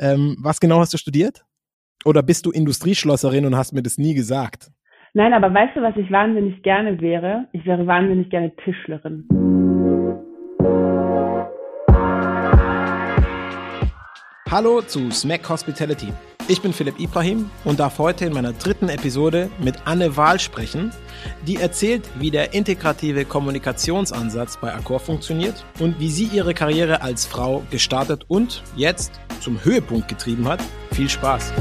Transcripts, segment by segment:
Ähm, was genau hast du studiert? Oder bist du Industrieschlosserin und hast mir das nie gesagt? Nein, aber weißt du, was ich wahnsinnig gerne wäre? Ich wäre wahnsinnig gerne Tischlerin. Hallo zu Smack Hospitality. Ich bin Philipp Ibrahim und darf heute in meiner dritten Episode mit Anne Wahl sprechen, die erzählt, wie der integrative Kommunikationsansatz bei Accor funktioniert und wie sie ihre Karriere als Frau gestartet und jetzt zum Höhepunkt getrieben hat. Viel Spaß!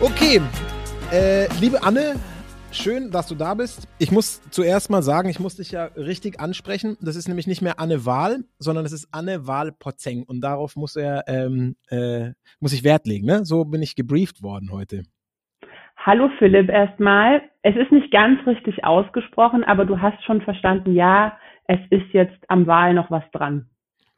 Okay, äh, liebe Anne, schön, dass du da bist. Ich muss zuerst mal sagen, ich muss dich ja richtig ansprechen. Das ist nämlich nicht mehr Anne Wahl, sondern es ist Anne Wahl Potzeng. Und darauf muss er, ähm, äh, muss ich Wert legen. Ne? So bin ich gebrieft worden heute. Hallo Philipp erstmal. Es ist nicht ganz richtig ausgesprochen, aber du hast schon verstanden, ja, es ist jetzt am Wahl noch was dran.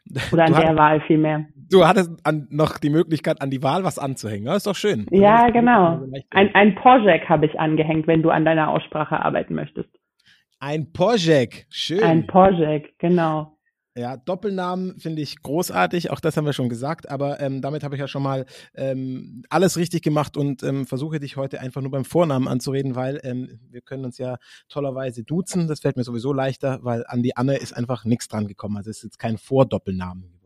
Oder an der Wahl vielmehr. Du hattest an, noch die Möglichkeit, an die Wahl was anzuhängen. Das ist doch schön. Ja, genau. Ein, ein Project habe ich angehängt, wenn du an deiner Aussprache arbeiten möchtest. Ein Project, schön. Ein Project, genau. Ja, Doppelnamen finde ich großartig, auch das haben wir schon gesagt, aber ähm, damit habe ich ja schon mal ähm, alles richtig gemacht und ähm, versuche dich heute einfach nur beim Vornamen anzureden, weil ähm, wir können uns ja tollerweise duzen. Das fällt mir sowieso leichter, weil an die Anne ist einfach nichts dran gekommen. Also es ist jetzt kein Vordoppelnamen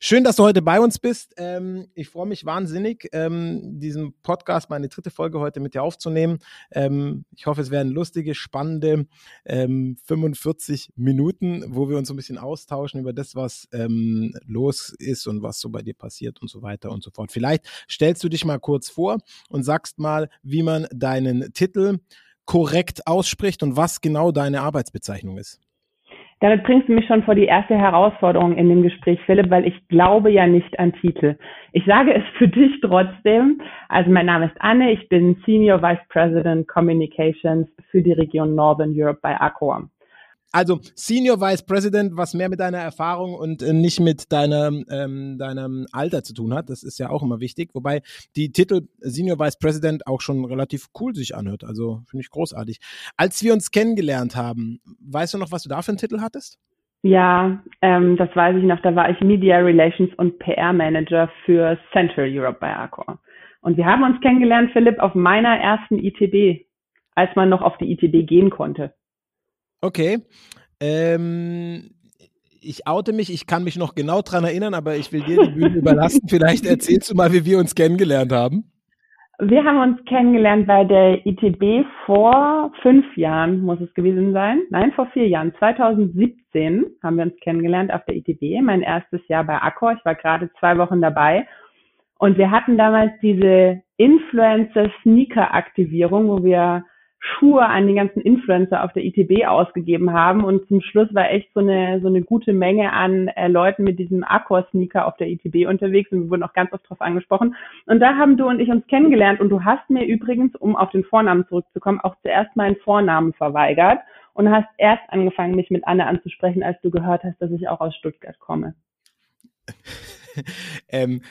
Schön, dass du heute bei uns bist. Ähm, ich freue mich wahnsinnig, ähm, diesen Podcast, meine dritte Folge heute mit dir aufzunehmen. Ähm, ich hoffe, es werden lustige, spannende 45 ähm, Minuten, wo wir uns ein bisschen austauschen über das, was ähm, los ist und was so bei dir passiert und so weiter und so fort. Vielleicht stellst du dich mal kurz vor und sagst mal, wie man deinen Titel korrekt ausspricht und was genau deine Arbeitsbezeichnung ist. Damit bringst du mich schon vor die erste Herausforderung in dem Gespräch, Philipp, weil ich glaube ja nicht an Titel. Ich sage es für dich trotzdem. Also mein Name ist Anne, ich bin Senior Vice President Communications für die Region Northern Europe bei Accor. Also Senior Vice President, was mehr mit deiner Erfahrung und äh, nicht mit deinem, ähm, deinem Alter zu tun hat. Das ist ja auch immer wichtig. Wobei die Titel Senior Vice President auch schon relativ cool sich anhört. Also finde ich großartig. Als wir uns kennengelernt haben, weißt du noch, was du da für einen Titel hattest? Ja, ähm, das weiß ich noch. Da war ich Media Relations und PR Manager für Central Europe bei Accor. Und wir haben uns kennengelernt, Philipp, auf meiner ersten ITB, als man noch auf die ITB gehen konnte. Okay. Ähm, ich oute mich, ich kann mich noch genau dran erinnern, aber ich will dir die Bühne überlassen. Vielleicht erzählst du mal, wie wir uns kennengelernt haben. Wir haben uns kennengelernt bei der ITB vor fünf Jahren, muss es gewesen sein. Nein, vor vier Jahren. 2017 haben wir uns kennengelernt auf der ITB, mein erstes Jahr bei Accor. Ich war gerade zwei Wochen dabei. Und wir hatten damals diese Influencer-Sneaker-Aktivierung, wo wir Schuhe an die ganzen Influencer auf der ITB ausgegeben haben und zum Schluss war echt so eine so eine gute Menge an äh, Leuten mit diesem Accor-Sneaker auf der ITB unterwegs und wir wurden auch ganz oft drauf angesprochen. Und da haben du und ich uns kennengelernt und du hast mir übrigens, um auf den Vornamen zurückzukommen, auch zuerst meinen Vornamen verweigert und hast erst angefangen, mich mit Anne anzusprechen, als du gehört hast, dass ich auch aus Stuttgart komme. ähm,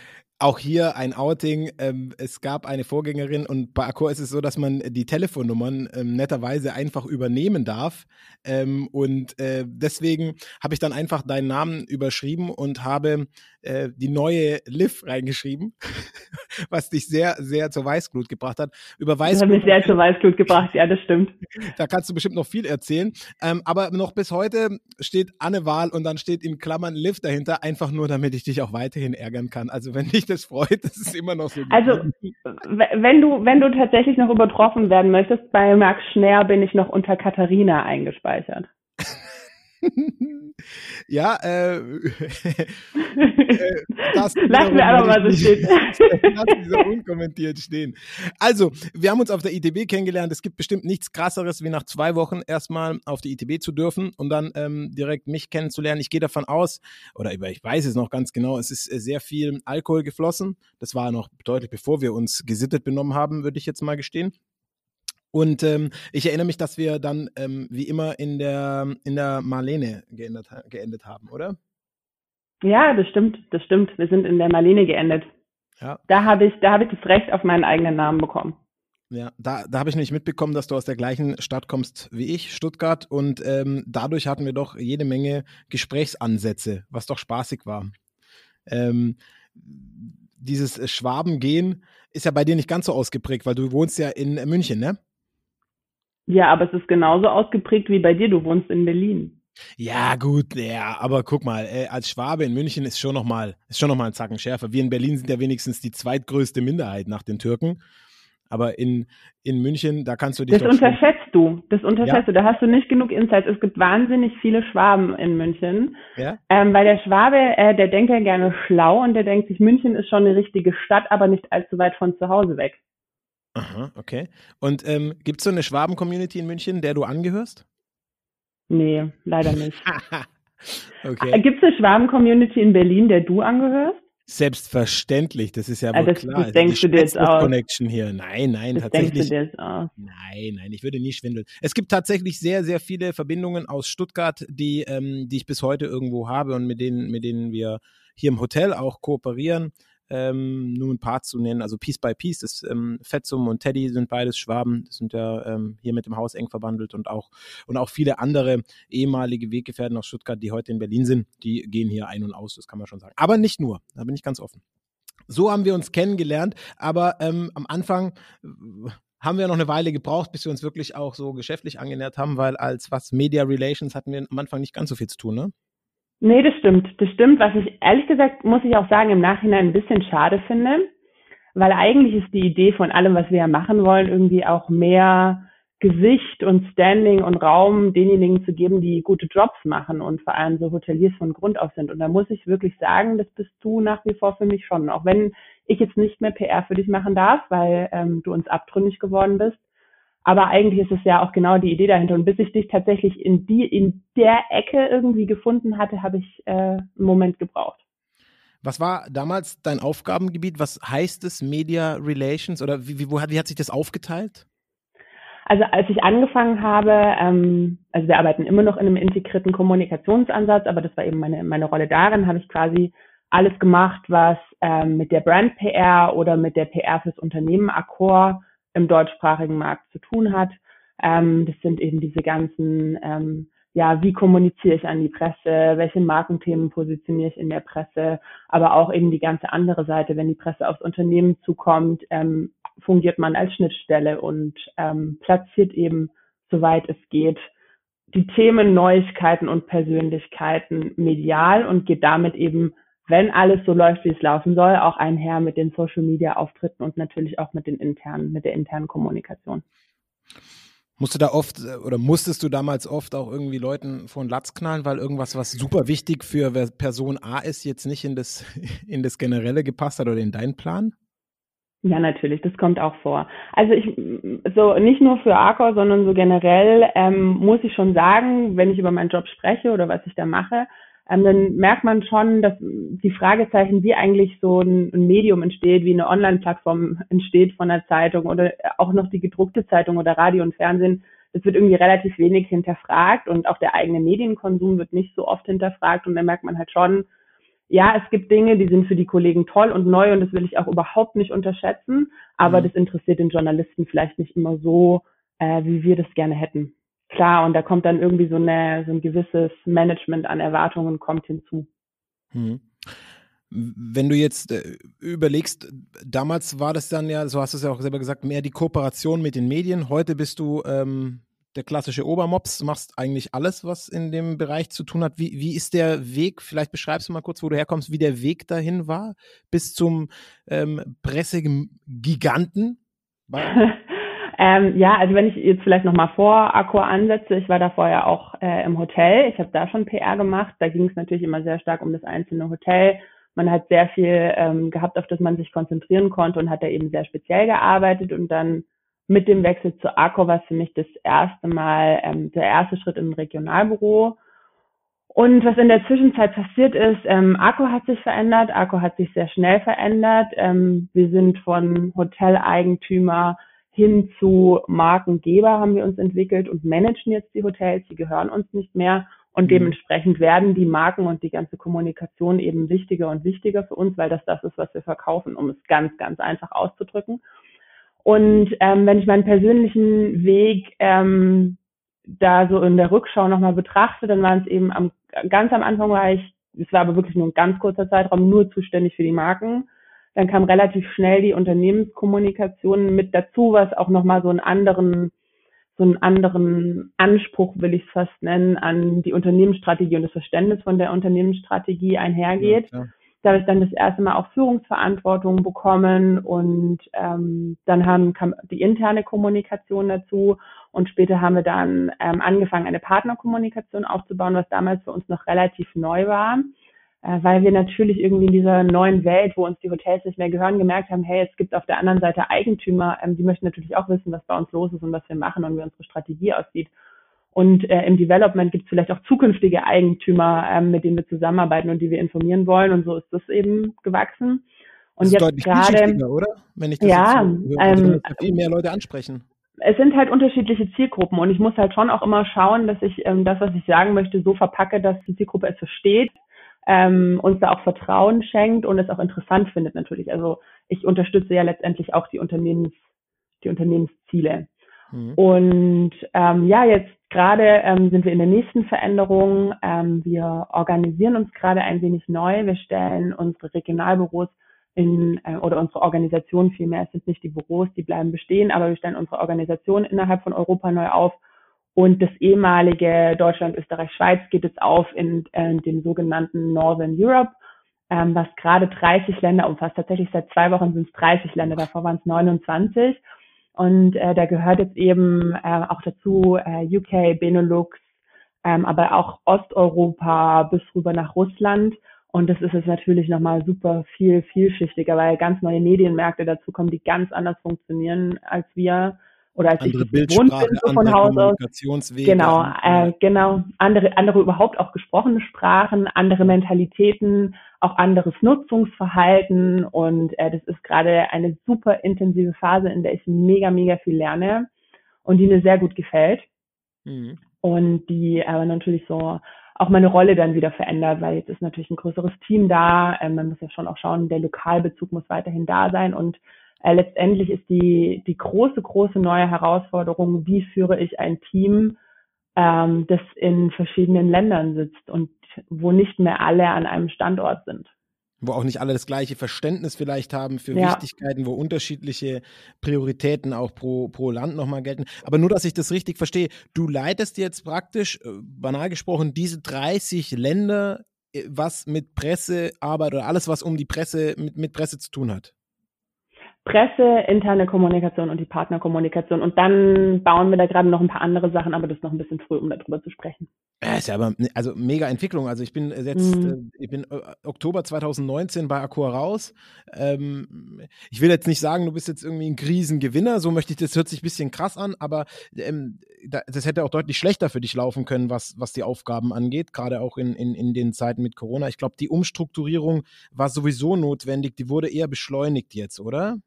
auch hier ein Outing. Ähm, es gab eine Vorgängerin und bei Accor ist es so, dass man die Telefonnummern ähm, netterweise einfach übernehmen darf. Ähm, und äh, deswegen habe ich dann einfach deinen Namen überschrieben und habe äh, die neue Liv reingeschrieben, was dich sehr, sehr zur Weißglut gebracht hat. Über Weißglut. Das hat mich sehr zur Weißglut gebracht, ja, das stimmt. Da kannst du bestimmt noch viel erzählen. Ähm, aber noch bis heute steht Anne Wahl und dann steht in Klammern Liv dahinter, einfach nur, damit ich dich auch weiterhin ärgern kann. Also wenn dich das freut, das ist immer noch so. Also wenn du, wenn du tatsächlich noch übertroffen werden möchtest, bei Max Schneer bin ich noch unter Katharina eingespeichert. ja, äh, äh das lassen wir einfach mal so stehen. Lassen wir unkommentiert stehen. Also, wir haben uns auf der ITB kennengelernt. Es gibt bestimmt nichts krasseres, wie nach zwei Wochen erstmal auf die ITB zu dürfen und dann ähm, direkt mich kennenzulernen. Ich gehe davon aus, oder ich weiß es noch ganz genau, es ist sehr viel Alkohol geflossen. Das war noch deutlich bevor wir uns gesittet benommen haben, würde ich jetzt mal gestehen. Und ähm, ich erinnere mich, dass wir dann ähm, wie immer in der in der Marlene geendet, geendet haben, oder? Ja, das stimmt, das stimmt. Wir sind in der Marlene geendet. Ja. Da habe ich, da habe ich das Recht auf meinen eigenen Namen bekommen. Ja, da, da habe ich nämlich mitbekommen, dass du aus der gleichen Stadt kommst wie ich, Stuttgart, und ähm, dadurch hatten wir doch jede Menge Gesprächsansätze, was doch spaßig war. Ähm, dieses Schwabengehen ist ja bei dir nicht ganz so ausgeprägt, weil du wohnst ja in München, ne? Ja, aber es ist genauso ausgeprägt wie bei dir. Du wohnst in Berlin. Ja, gut, ja, aber guck mal, äh, als Schwabe in München ist schon nochmal, ist schon noch mal ein Zacken schärfer. Wir in Berlin sind ja wenigstens die zweitgrößte Minderheit nach den Türken. Aber in, in München, da kannst du dich. Das unterschätzt du. Das unterschätzt ja? du. Da hast du nicht genug Insights. Es gibt wahnsinnig viele Schwaben in München. Ja? Ähm, weil der Schwabe, äh, der denkt ja gerne schlau und der denkt sich, München ist schon eine richtige Stadt, aber nicht allzu weit von zu Hause weg. Aha, okay. Und ähm, gibt es so eine Schwaben-Community in München, der du angehörst? Nee, leider nicht. okay. Äh, gibt es eine Schwaben-Community in Berlin, der du angehörst? Selbstverständlich, das ist ja wohl das, klar. Das denkst du dir jetzt aus. Connection hier. Nein, nein, das tatsächlich. Denkst du dir jetzt aus. Nein, nein, ich würde nie schwindeln. Es gibt tatsächlich sehr, sehr viele Verbindungen aus Stuttgart, die, ähm, die ich bis heute irgendwo habe und mit denen, mit denen wir hier im Hotel auch kooperieren ähm, nur ein paar zu nennen. Also Piece by Piece ist ähm, Fetzum und Teddy sind beides Schwaben, das sind ja ähm, hier mit dem Haus eng verwandelt und auch und auch viele andere ehemalige Weggefährten aus Stuttgart, die heute in Berlin sind, die gehen hier ein und aus, das kann man schon sagen. Aber nicht nur, da bin ich ganz offen. So haben wir uns kennengelernt, aber ähm, am Anfang äh, haben wir noch eine Weile gebraucht, bis wir uns wirklich auch so geschäftlich angenähert haben, weil als was Media Relations hatten wir am Anfang nicht ganz so viel zu tun, ne? Nee, das stimmt. Das stimmt. Was ich ehrlich gesagt, muss ich auch sagen, im Nachhinein ein bisschen schade finde, weil eigentlich ist die Idee von allem, was wir ja machen wollen, irgendwie auch mehr Gesicht und Standing und Raum denjenigen zu geben, die gute Jobs machen und vor allem so Hoteliers von Grund auf sind. Und da muss ich wirklich sagen, das bist du nach wie vor für mich schon. Auch wenn ich jetzt nicht mehr PR für dich machen darf, weil ähm, du uns abtrünnig geworden bist, aber eigentlich ist es ja auch genau die Idee dahinter. Und bis ich dich tatsächlich in die, in der Ecke irgendwie gefunden hatte, habe ich äh, einen Moment gebraucht. Was war damals dein Aufgabengebiet? Was heißt es Media Relations oder wie, wie, wo, wie hat sich das aufgeteilt? Also als ich angefangen habe, ähm, also wir arbeiten immer noch in einem integrierten Kommunikationsansatz, aber das war eben meine, meine Rolle darin, habe ich quasi alles gemacht, was ähm, mit der Brand PR oder mit der PR fürs Unternehmen Accor im deutschsprachigen Markt zu tun hat. Ähm, das sind eben diese ganzen, ähm, ja, wie kommuniziere ich an die Presse, welche Markenthemen positioniere ich in der Presse, aber auch eben die ganze andere Seite, wenn die Presse aufs Unternehmen zukommt, ähm, fungiert man als Schnittstelle und ähm, platziert eben, soweit es geht, die Themen, Neuigkeiten und Persönlichkeiten medial und geht damit eben wenn alles so läuft, wie es laufen soll, auch einher mit den Social Media Auftritten und natürlich auch mit den internen, mit der internen Kommunikation. Musst du da oft oder musstest du damals oft auch irgendwie Leuten vor den Latz knallen, weil irgendwas, was super wichtig für Person A ist, jetzt nicht in das, in das Generelle gepasst hat oder in deinen Plan? Ja, natürlich, das kommt auch vor. Also ich, so nicht nur für Arcor, sondern so generell ähm, muss ich schon sagen, wenn ich über meinen Job spreche oder was ich da mache, ähm, dann merkt man schon, dass die Fragezeichen, wie eigentlich so ein, ein Medium entsteht, wie eine Online-Plattform entsteht von einer Zeitung oder auch noch die gedruckte Zeitung oder Radio und Fernsehen, das wird irgendwie relativ wenig hinterfragt und auch der eigene Medienkonsum wird nicht so oft hinterfragt und dann merkt man halt schon, ja, es gibt Dinge, die sind für die Kollegen toll und neu und das will ich auch überhaupt nicht unterschätzen, aber mhm. das interessiert den Journalisten vielleicht nicht immer so, äh, wie wir das gerne hätten klar, und da kommt dann irgendwie so, eine, so ein gewisses Management an Erwartungen kommt hinzu. Hm. Wenn du jetzt äh, überlegst, damals war das dann ja, so hast du es ja auch selber gesagt, mehr die Kooperation mit den Medien. Heute bist du ähm, der klassische Obermops, machst eigentlich alles, was in dem Bereich zu tun hat. Wie, wie ist der Weg? Vielleicht beschreibst du mal kurz, wo du herkommst, wie der Weg dahin war, bis zum ähm, Pressegiganten. Ähm, ja, also wenn ich jetzt vielleicht nochmal vor Accor ansetze, ich war da vorher auch äh, im Hotel, ich habe da schon PR gemacht, da ging es natürlich immer sehr stark um das einzelne Hotel. Man hat sehr viel ähm, gehabt, auf das man sich konzentrieren konnte und hat da eben sehr speziell gearbeitet und dann mit dem Wechsel zu Accor war es für mich das erste Mal ähm, der erste Schritt im Regionalbüro. Und was in der Zwischenzeit passiert ist, ähm, Accor hat sich verändert, Accor hat sich sehr schnell verändert. Ähm, wir sind von Hoteleigentümer hin zu Markengeber haben wir uns entwickelt und managen jetzt die Hotels, die gehören uns nicht mehr. Und mhm. dementsprechend werden die Marken und die ganze Kommunikation eben wichtiger und wichtiger für uns, weil das das ist, was wir verkaufen, um es ganz, ganz einfach auszudrücken. Und ähm, wenn ich meinen persönlichen Weg ähm, da so in der Rückschau nochmal betrachte, dann waren es eben am, ganz am Anfang war ich, es war aber wirklich nur ein ganz kurzer Zeitraum, nur zuständig für die Marken. Dann kam relativ schnell die Unternehmenskommunikation mit dazu, was auch nochmal so einen anderen, so einen anderen Anspruch, will ich es fast nennen, an die Unternehmensstrategie und das Verständnis von der Unternehmensstrategie einhergeht. Ja, da habe ich dann das erste Mal auch Führungsverantwortung bekommen und ähm, dann haben, kam die interne Kommunikation dazu und später haben wir dann ähm, angefangen, eine Partnerkommunikation aufzubauen, was damals für uns noch relativ neu war, weil wir natürlich irgendwie in dieser neuen Welt, wo uns die Hotels nicht mehr gehören, gemerkt haben, hey, es gibt auf der anderen Seite Eigentümer, ähm, die möchten natürlich auch wissen, was bei uns los ist und was wir machen und wie unsere Strategie aussieht. Und äh, im Development gibt es vielleicht auch zukünftige Eigentümer, ähm, mit denen wir zusammenarbeiten und die wir informieren wollen. Und so ist das eben gewachsen. Und das jetzt gerade, oder? Wenn ich das ja, so höre, ähm, viel mehr Leute ansprechen. Es sind halt unterschiedliche Zielgruppen und ich muss halt schon auch immer schauen, dass ich ähm, das, was ich sagen möchte, so verpacke, dass die Zielgruppe es versteht, ähm, uns da auch Vertrauen schenkt und es auch interessant findet natürlich. Also ich unterstütze ja letztendlich auch die Unternehmens, die Unternehmensziele. Mhm. Und ähm, ja, jetzt gerade ähm, sind wir in der nächsten Veränderung. Ähm, wir organisieren uns gerade ein wenig neu. Wir stellen unsere Regionalbüros in, äh, oder unsere Organisation vielmehr, es sind nicht die Büros, die bleiben bestehen, aber wir stellen unsere Organisation innerhalb von Europa neu auf. Und das ehemalige Deutschland, Österreich, Schweiz geht jetzt auf in, in dem sogenannten Northern Europe, ähm, was gerade 30 Länder umfasst. Tatsächlich seit zwei Wochen sind es 30 Länder, davor waren es 29. Und äh, da gehört jetzt eben äh, auch dazu äh, UK, Benelux, ähm, aber auch Osteuropa bis rüber nach Russland. Und das ist jetzt natürlich nochmal super viel vielschichtiger, weil ganz neue Medienmärkte dazu kommen, die ganz anders funktionieren als wir oder als andere ich Bildsprache, bin, so von Haus aus. Genau, äh, genau. Andere, andere überhaupt auch gesprochene Sprachen, andere Mentalitäten, auch anderes Nutzungsverhalten und äh, das ist gerade eine super intensive Phase, in der ich mega, mega viel lerne und die mir sehr gut gefällt. Mhm. Und die aber natürlich so auch meine Rolle dann wieder verändert, weil jetzt ist natürlich ein größeres Team da. Ähm, man muss ja schon auch schauen, der Lokalbezug muss weiterhin da sein und äh, letztendlich ist die, die große, große neue Herausforderung, wie führe ich ein Team, ähm, das in verschiedenen Ländern sitzt und wo nicht mehr alle an einem Standort sind. Wo auch nicht alle das gleiche Verständnis vielleicht haben für ja. Wichtigkeiten, wo unterschiedliche Prioritäten auch pro, pro Land nochmal gelten. Aber nur, dass ich das richtig verstehe, du leitest jetzt praktisch, äh, banal gesprochen, diese 30 Länder, äh, was mit Pressearbeit oder alles, was um die Presse, mit, mit Presse zu tun hat. Presse, interne Kommunikation und die Partnerkommunikation. Und dann bauen wir da gerade noch ein paar andere Sachen, aber das ist noch ein bisschen früh, um darüber zu sprechen. Ja, ist ja aber also mega Entwicklung. Also ich bin jetzt, mhm. äh, ich bin äh, Oktober 2019 bei Accor raus. Ähm, ich will jetzt nicht sagen, du bist jetzt irgendwie ein Krisengewinner, so möchte ich, das hört sich ein bisschen krass an, aber ähm, das hätte auch deutlich schlechter für dich laufen können, was, was die Aufgaben angeht, gerade auch in, in, in den Zeiten mit Corona. Ich glaube, die Umstrukturierung war sowieso notwendig, die wurde eher beschleunigt jetzt, oder?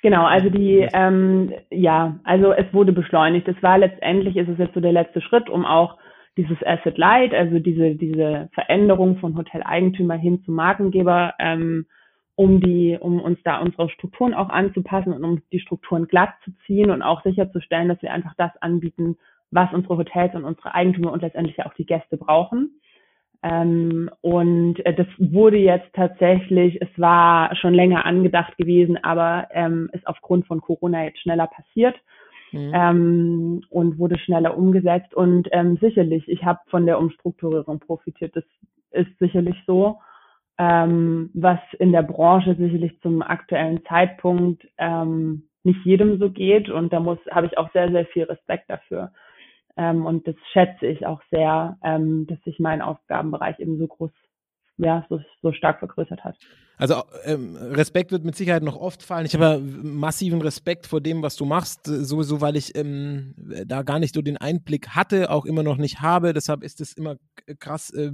Genau, also die, ähm, ja, also es wurde beschleunigt. Es war letztendlich, ist es jetzt so der letzte Schritt, um auch dieses Asset Light, also diese, diese Veränderung von Hoteleigentümer hin zu Markengeber, ähm, um die, um uns da unsere Strukturen auch anzupassen und um die Strukturen glatt zu ziehen und auch sicherzustellen, dass wir einfach das anbieten, was unsere Hotels und unsere Eigentümer und letztendlich auch die Gäste brauchen. Ähm, und äh, das wurde jetzt tatsächlich, es war schon länger angedacht gewesen, aber ähm, ist aufgrund von Corona jetzt schneller passiert mhm. ähm, und wurde schneller umgesetzt. Und ähm, sicherlich, ich habe von der Umstrukturierung profitiert. Das ist sicherlich so. Ähm, was in der Branche sicherlich zum aktuellen Zeitpunkt ähm, nicht jedem so geht. Und da muss, habe ich auch sehr, sehr viel Respekt dafür. Ähm, und das schätze ich auch sehr, ähm, dass sich mein Aufgabenbereich eben so groß, ja, so, so stark vergrößert hat. Also ähm, Respekt wird mit Sicherheit noch oft fallen. Ich habe massiven Respekt vor dem, was du machst, sowieso, weil ich ähm, da gar nicht so den Einblick hatte, auch immer noch nicht habe. Deshalb ist es immer krass äh,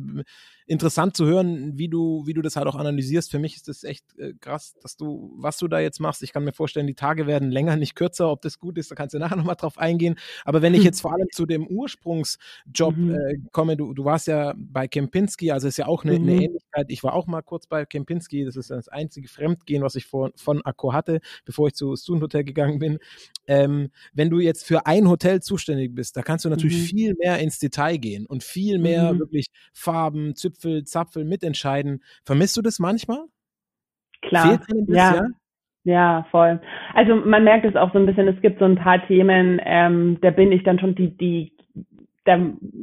interessant zu hören, wie du, wie du das halt auch analysierst. Für mich ist es echt äh, krass, dass du, was du da jetzt machst. Ich kann mir vorstellen, die Tage werden länger, nicht kürzer. Ob das gut ist, da kannst du nachher nochmal drauf eingehen. Aber wenn ich jetzt vor allem zu dem Ursprungsjob mhm. äh, komme, du, du warst ja bei Kempinski, also ist ja auch eine, mhm. eine Ähnlichkeit. Ich war auch mal kurz bei Kempinski, Das ist das einzige Fremdgehen, was ich vor, von Accor hatte, bevor ich zu Student Hotel gegangen bin. Ähm, wenn du jetzt für ein Hotel zuständig bist, da kannst du natürlich mhm. viel mehr ins Detail gehen und viel mehr mhm. wirklich Farben, Zipfel, Zapfel mitentscheiden. Vermisst du das manchmal? Klar, ja. ja. Voll. Also man merkt es auch so ein bisschen, es gibt so ein paar Themen, ähm, da bin ich dann schon die, die da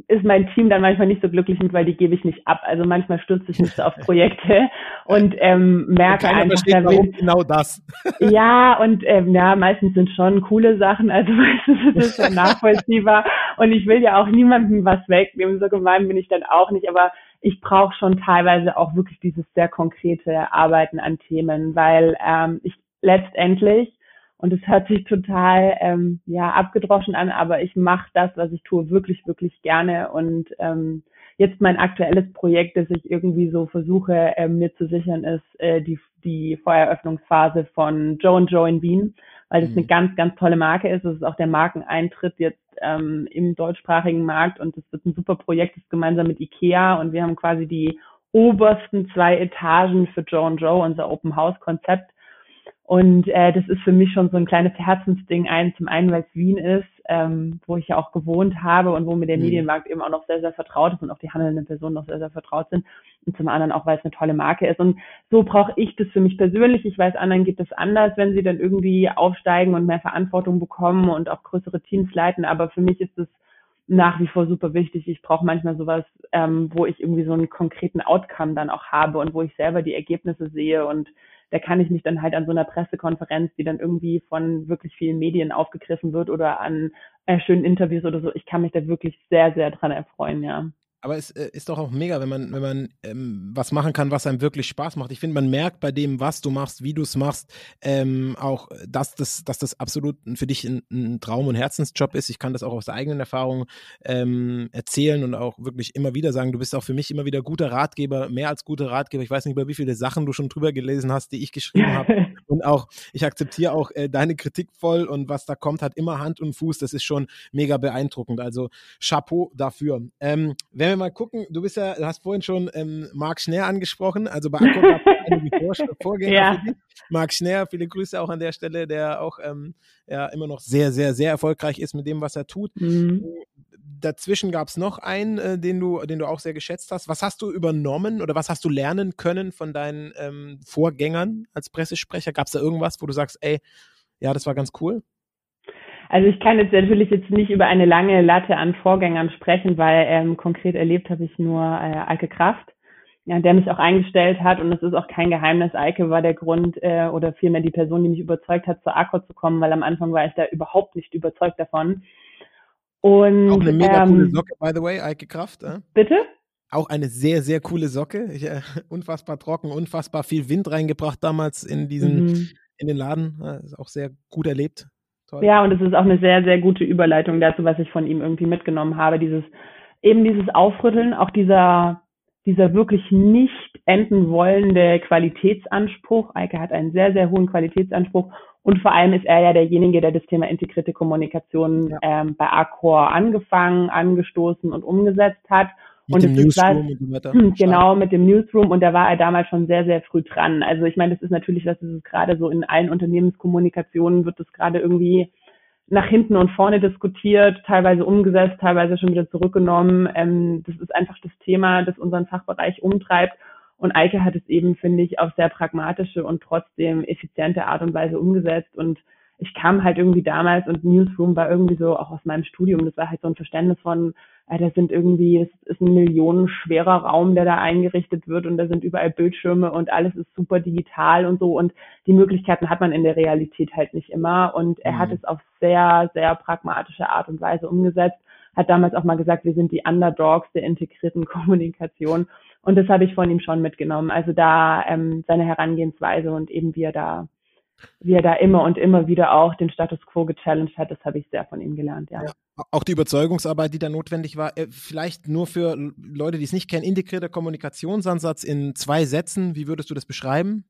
ist mein Team dann manchmal nicht so glücklich mit, weil die gebe ich nicht ab. Also manchmal stürze ich mich so auf Projekte und ähm, merke und einfach, versteht, warum genau das. ja, und ähm, ja, meistens sind schon coole Sachen, also meistens ist es schon nachvollziehbar. Und ich will ja auch niemandem was wegnehmen, so gemein bin ich dann auch nicht, aber ich brauche schon teilweise auch wirklich dieses sehr konkrete Arbeiten an Themen, weil ähm, ich letztendlich und es hört sich total ähm, ja abgedroschen an, aber ich mache das, was ich tue, wirklich, wirklich gerne. Und ähm, jetzt mein aktuelles Projekt, das ich irgendwie so versuche, äh, mir zu sichern, ist äh, die, die Feueröffnungsphase von Joe Joe in Wien, weil das mhm. eine ganz, ganz tolle Marke ist. Das ist auch der Markeneintritt jetzt ähm, im deutschsprachigen Markt und das wird ein super Projekt, das ist gemeinsam mit IKEA und wir haben quasi die obersten zwei Etagen für Joe Joe, unser Open House Konzept und äh, das ist für mich schon so ein kleines Herzensding. Ein, zum einen, weil es Wien ist, ähm, wo ich ja auch gewohnt habe und wo mir der mhm. Medienmarkt eben auch noch sehr, sehr vertraut ist und auch die handelnden Personen noch sehr, sehr vertraut sind. Und zum anderen auch, weil es eine tolle Marke ist. Und so brauche ich das für mich persönlich. Ich weiß, anderen geht es anders, wenn sie dann irgendwie aufsteigen und mehr Verantwortung bekommen und auch größere Teams leiten. Aber für mich ist es nach wie vor super wichtig. Ich brauche manchmal sowas, ähm, wo ich irgendwie so einen konkreten Outcome dann auch habe und wo ich selber die Ergebnisse sehe und da kann ich mich dann halt an so einer Pressekonferenz, die dann irgendwie von wirklich vielen Medien aufgegriffen wird oder an äh, schönen Interviews oder so, ich kann mich da wirklich sehr, sehr dran erfreuen, ja. Aber es äh, ist doch auch mega, wenn man, wenn man ähm, was machen kann, was einem wirklich Spaß macht. Ich finde, man merkt bei dem, was du machst, wie du es machst, ähm, auch, dass das, dass das absolut für dich ein, ein, Traum- und Herzensjob ist. Ich kann das auch aus eigenen Erfahrungen ähm, erzählen und auch wirklich immer wieder sagen, du bist auch für mich immer wieder guter Ratgeber, mehr als guter Ratgeber. Ich weiß nicht, über wie viele Sachen du schon drüber gelesen hast, die ich geschrieben habe. Und auch, ich akzeptiere auch äh, deine Kritik voll und was da kommt, hat immer Hand und Fuß. Das ist schon mega beeindruckend. Also Chapeau dafür. Ähm, wenn wir mal gucken, du bist ja, du hast vorhin schon ähm, Marc Schneer angesprochen, also bei es einige Vor Vorgänger ja. Marc Schneer, viele Grüße auch an der Stelle, der auch ähm, ja, immer noch sehr, sehr, sehr erfolgreich ist mit dem, was er tut. Mhm. Dazwischen gab es noch einen, äh, den, du, den du auch sehr geschätzt hast. Was hast du übernommen oder was hast du lernen können von deinen ähm, Vorgängern als Pressesprecher? Gab es da irgendwas, wo du sagst, ey, ja, das war ganz cool? Also ich kann jetzt natürlich jetzt nicht über eine lange Latte an Vorgängern sprechen, weil ähm, konkret erlebt habe ich nur äh, Eike Kraft, ja, der mich auch eingestellt hat und es ist auch kein Geheimnis. Eike war der Grund äh, oder vielmehr die Person, die mich überzeugt hat, zur Accor zu kommen, weil am Anfang war ich da überhaupt nicht überzeugt davon. Und, auch eine mega ähm, coole Socke, by the way, Eike Kraft. Äh? Bitte? Auch eine sehr, sehr coole Socke. Ich, äh, unfassbar trocken, unfassbar viel Wind reingebracht damals in diesen, mhm. in den Laden. Äh, ist auch sehr gut erlebt. Toll. Ja, und es ist auch eine sehr, sehr gute Überleitung dazu, was ich von ihm irgendwie mitgenommen habe. Dieses, eben dieses Aufrütteln, auch dieser, dieser wirklich nicht enden wollende Qualitätsanspruch. Eike hat einen sehr, sehr hohen Qualitätsanspruch. Und vor allem ist er ja derjenige, der das Thema integrierte Kommunikation ja. ähm, bei Accor angefangen, angestoßen und umgesetzt hat. Mit und dem Newsroom und so weiter. Genau, mit dem Newsroom und da war er damals schon sehr, sehr früh dran. Also ich meine, das ist natürlich, das ist gerade so in allen Unternehmenskommunikationen wird das gerade irgendwie nach hinten und vorne diskutiert, teilweise umgesetzt, teilweise schon wieder zurückgenommen. Ähm, das ist einfach das Thema, das unseren Fachbereich umtreibt. Und Eike hat es eben, finde ich, auf sehr pragmatische und trotzdem effiziente Art und Weise umgesetzt. Und ich kam halt irgendwie damals und Newsroom war irgendwie so auch aus meinem Studium, das war halt so ein Verständnis von, äh, das sind irgendwie, es ist ein millionenschwerer Raum, der da eingerichtet wird und da sind überall Bildschirme und alles ist super digital und so und die Möglichkeiten hat man in der Realität halt nicht immer und er mhm. hat es auf sehr, sehr pragmatische Art und Weise umgesetzt, hat damals auch mal gesagt, wir sind die Underdogs der integrierten Kommunikation und das habe ich von ihm schon mitgenommen. Also da ähm, seine Herangehensweise und eben wie er da wie er da immer und immer wieder auch den Status quo gechallenged hat, das habe ich sehr von ihm gelernt, ja. ja. Auch die Überzeugungsarbeit, die da notwendig war, äh, vielleicht nur für Leute, die es nicht kennen, integrierter Kommunikationsansatz in zwei Sätzen, wie würdest du das beschreiben?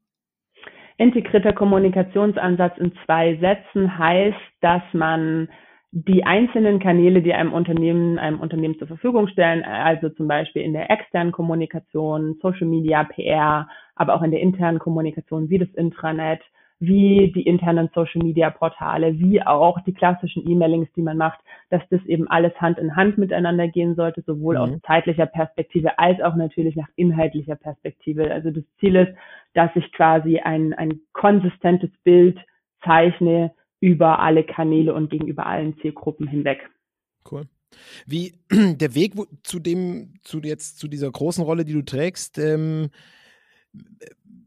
Integrierter Kommunikationsansatz in zwei Sätzen heißt, dass man die einzelnen Kanäle, die einem Unternehmen, einem Unternehmen zur Verfügung stellen, also zum Beispiel in der externen Kommunikation, Social Media, PR, aber auch in der internen Kommunikation wie das Intranet, wie die internen Social Media Portale, wie auch die klassischen E-Mailings, die man macht, dass das eben alles Hand in Hand miteinander gehen sollte, sowohl mhm. aus zeitlicher Perspektive als auch natürlich nach inhaltlicher Perspektive. Also das Ziel ist, dass ich quasi ein, ein konsistentes Bild zeichne über alle Kanäle und gegenüber allen Zielgruppen hinweg. Cool. Wie der Weg zu dem, zu jetzt zu dieser großen Rolle, die du trägst, ähm,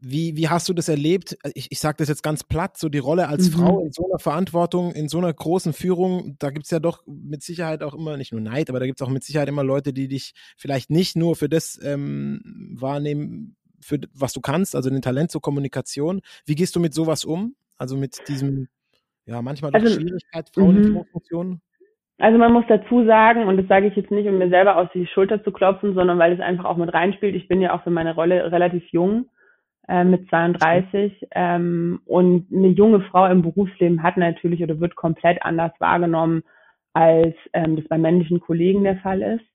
wie, wie hast du das erlebt? Ich, ich sage das jetzt ganz platt, so die Rolle als mhm. Frau in so einer Verantwortung, in so einer großen Führung, da gibt es ja doch mit Sicherheit auch immer, nicht nur Neid, aber da gibt es auch mit Sicherheit immer Leute, die dich vielleicht nicht nur für das ähm, wahrnehmen, für was du kannst, also den Talent zur Kommunikation. Wie gehst du mit sowas um? Also mit diesem, ja, manchmal doch also, Schwierigkeit, Frauen in mhm. Führungsfunktionen? Also man muss dazu sagen, und das sage ich jetzt nicht, um mir selber aus die Schulter zu klopfen, sondern weil es einfach auch mit reinspielt. Ich bin ja auch für meine Rolle relativ jung, äh, mit 32. Ähm, und eine junge Frau im Berufsleben hat natürlich oder wird komplett anders wahrgenommen, als ähm, das bei männlichen Kollegen der Fall ist.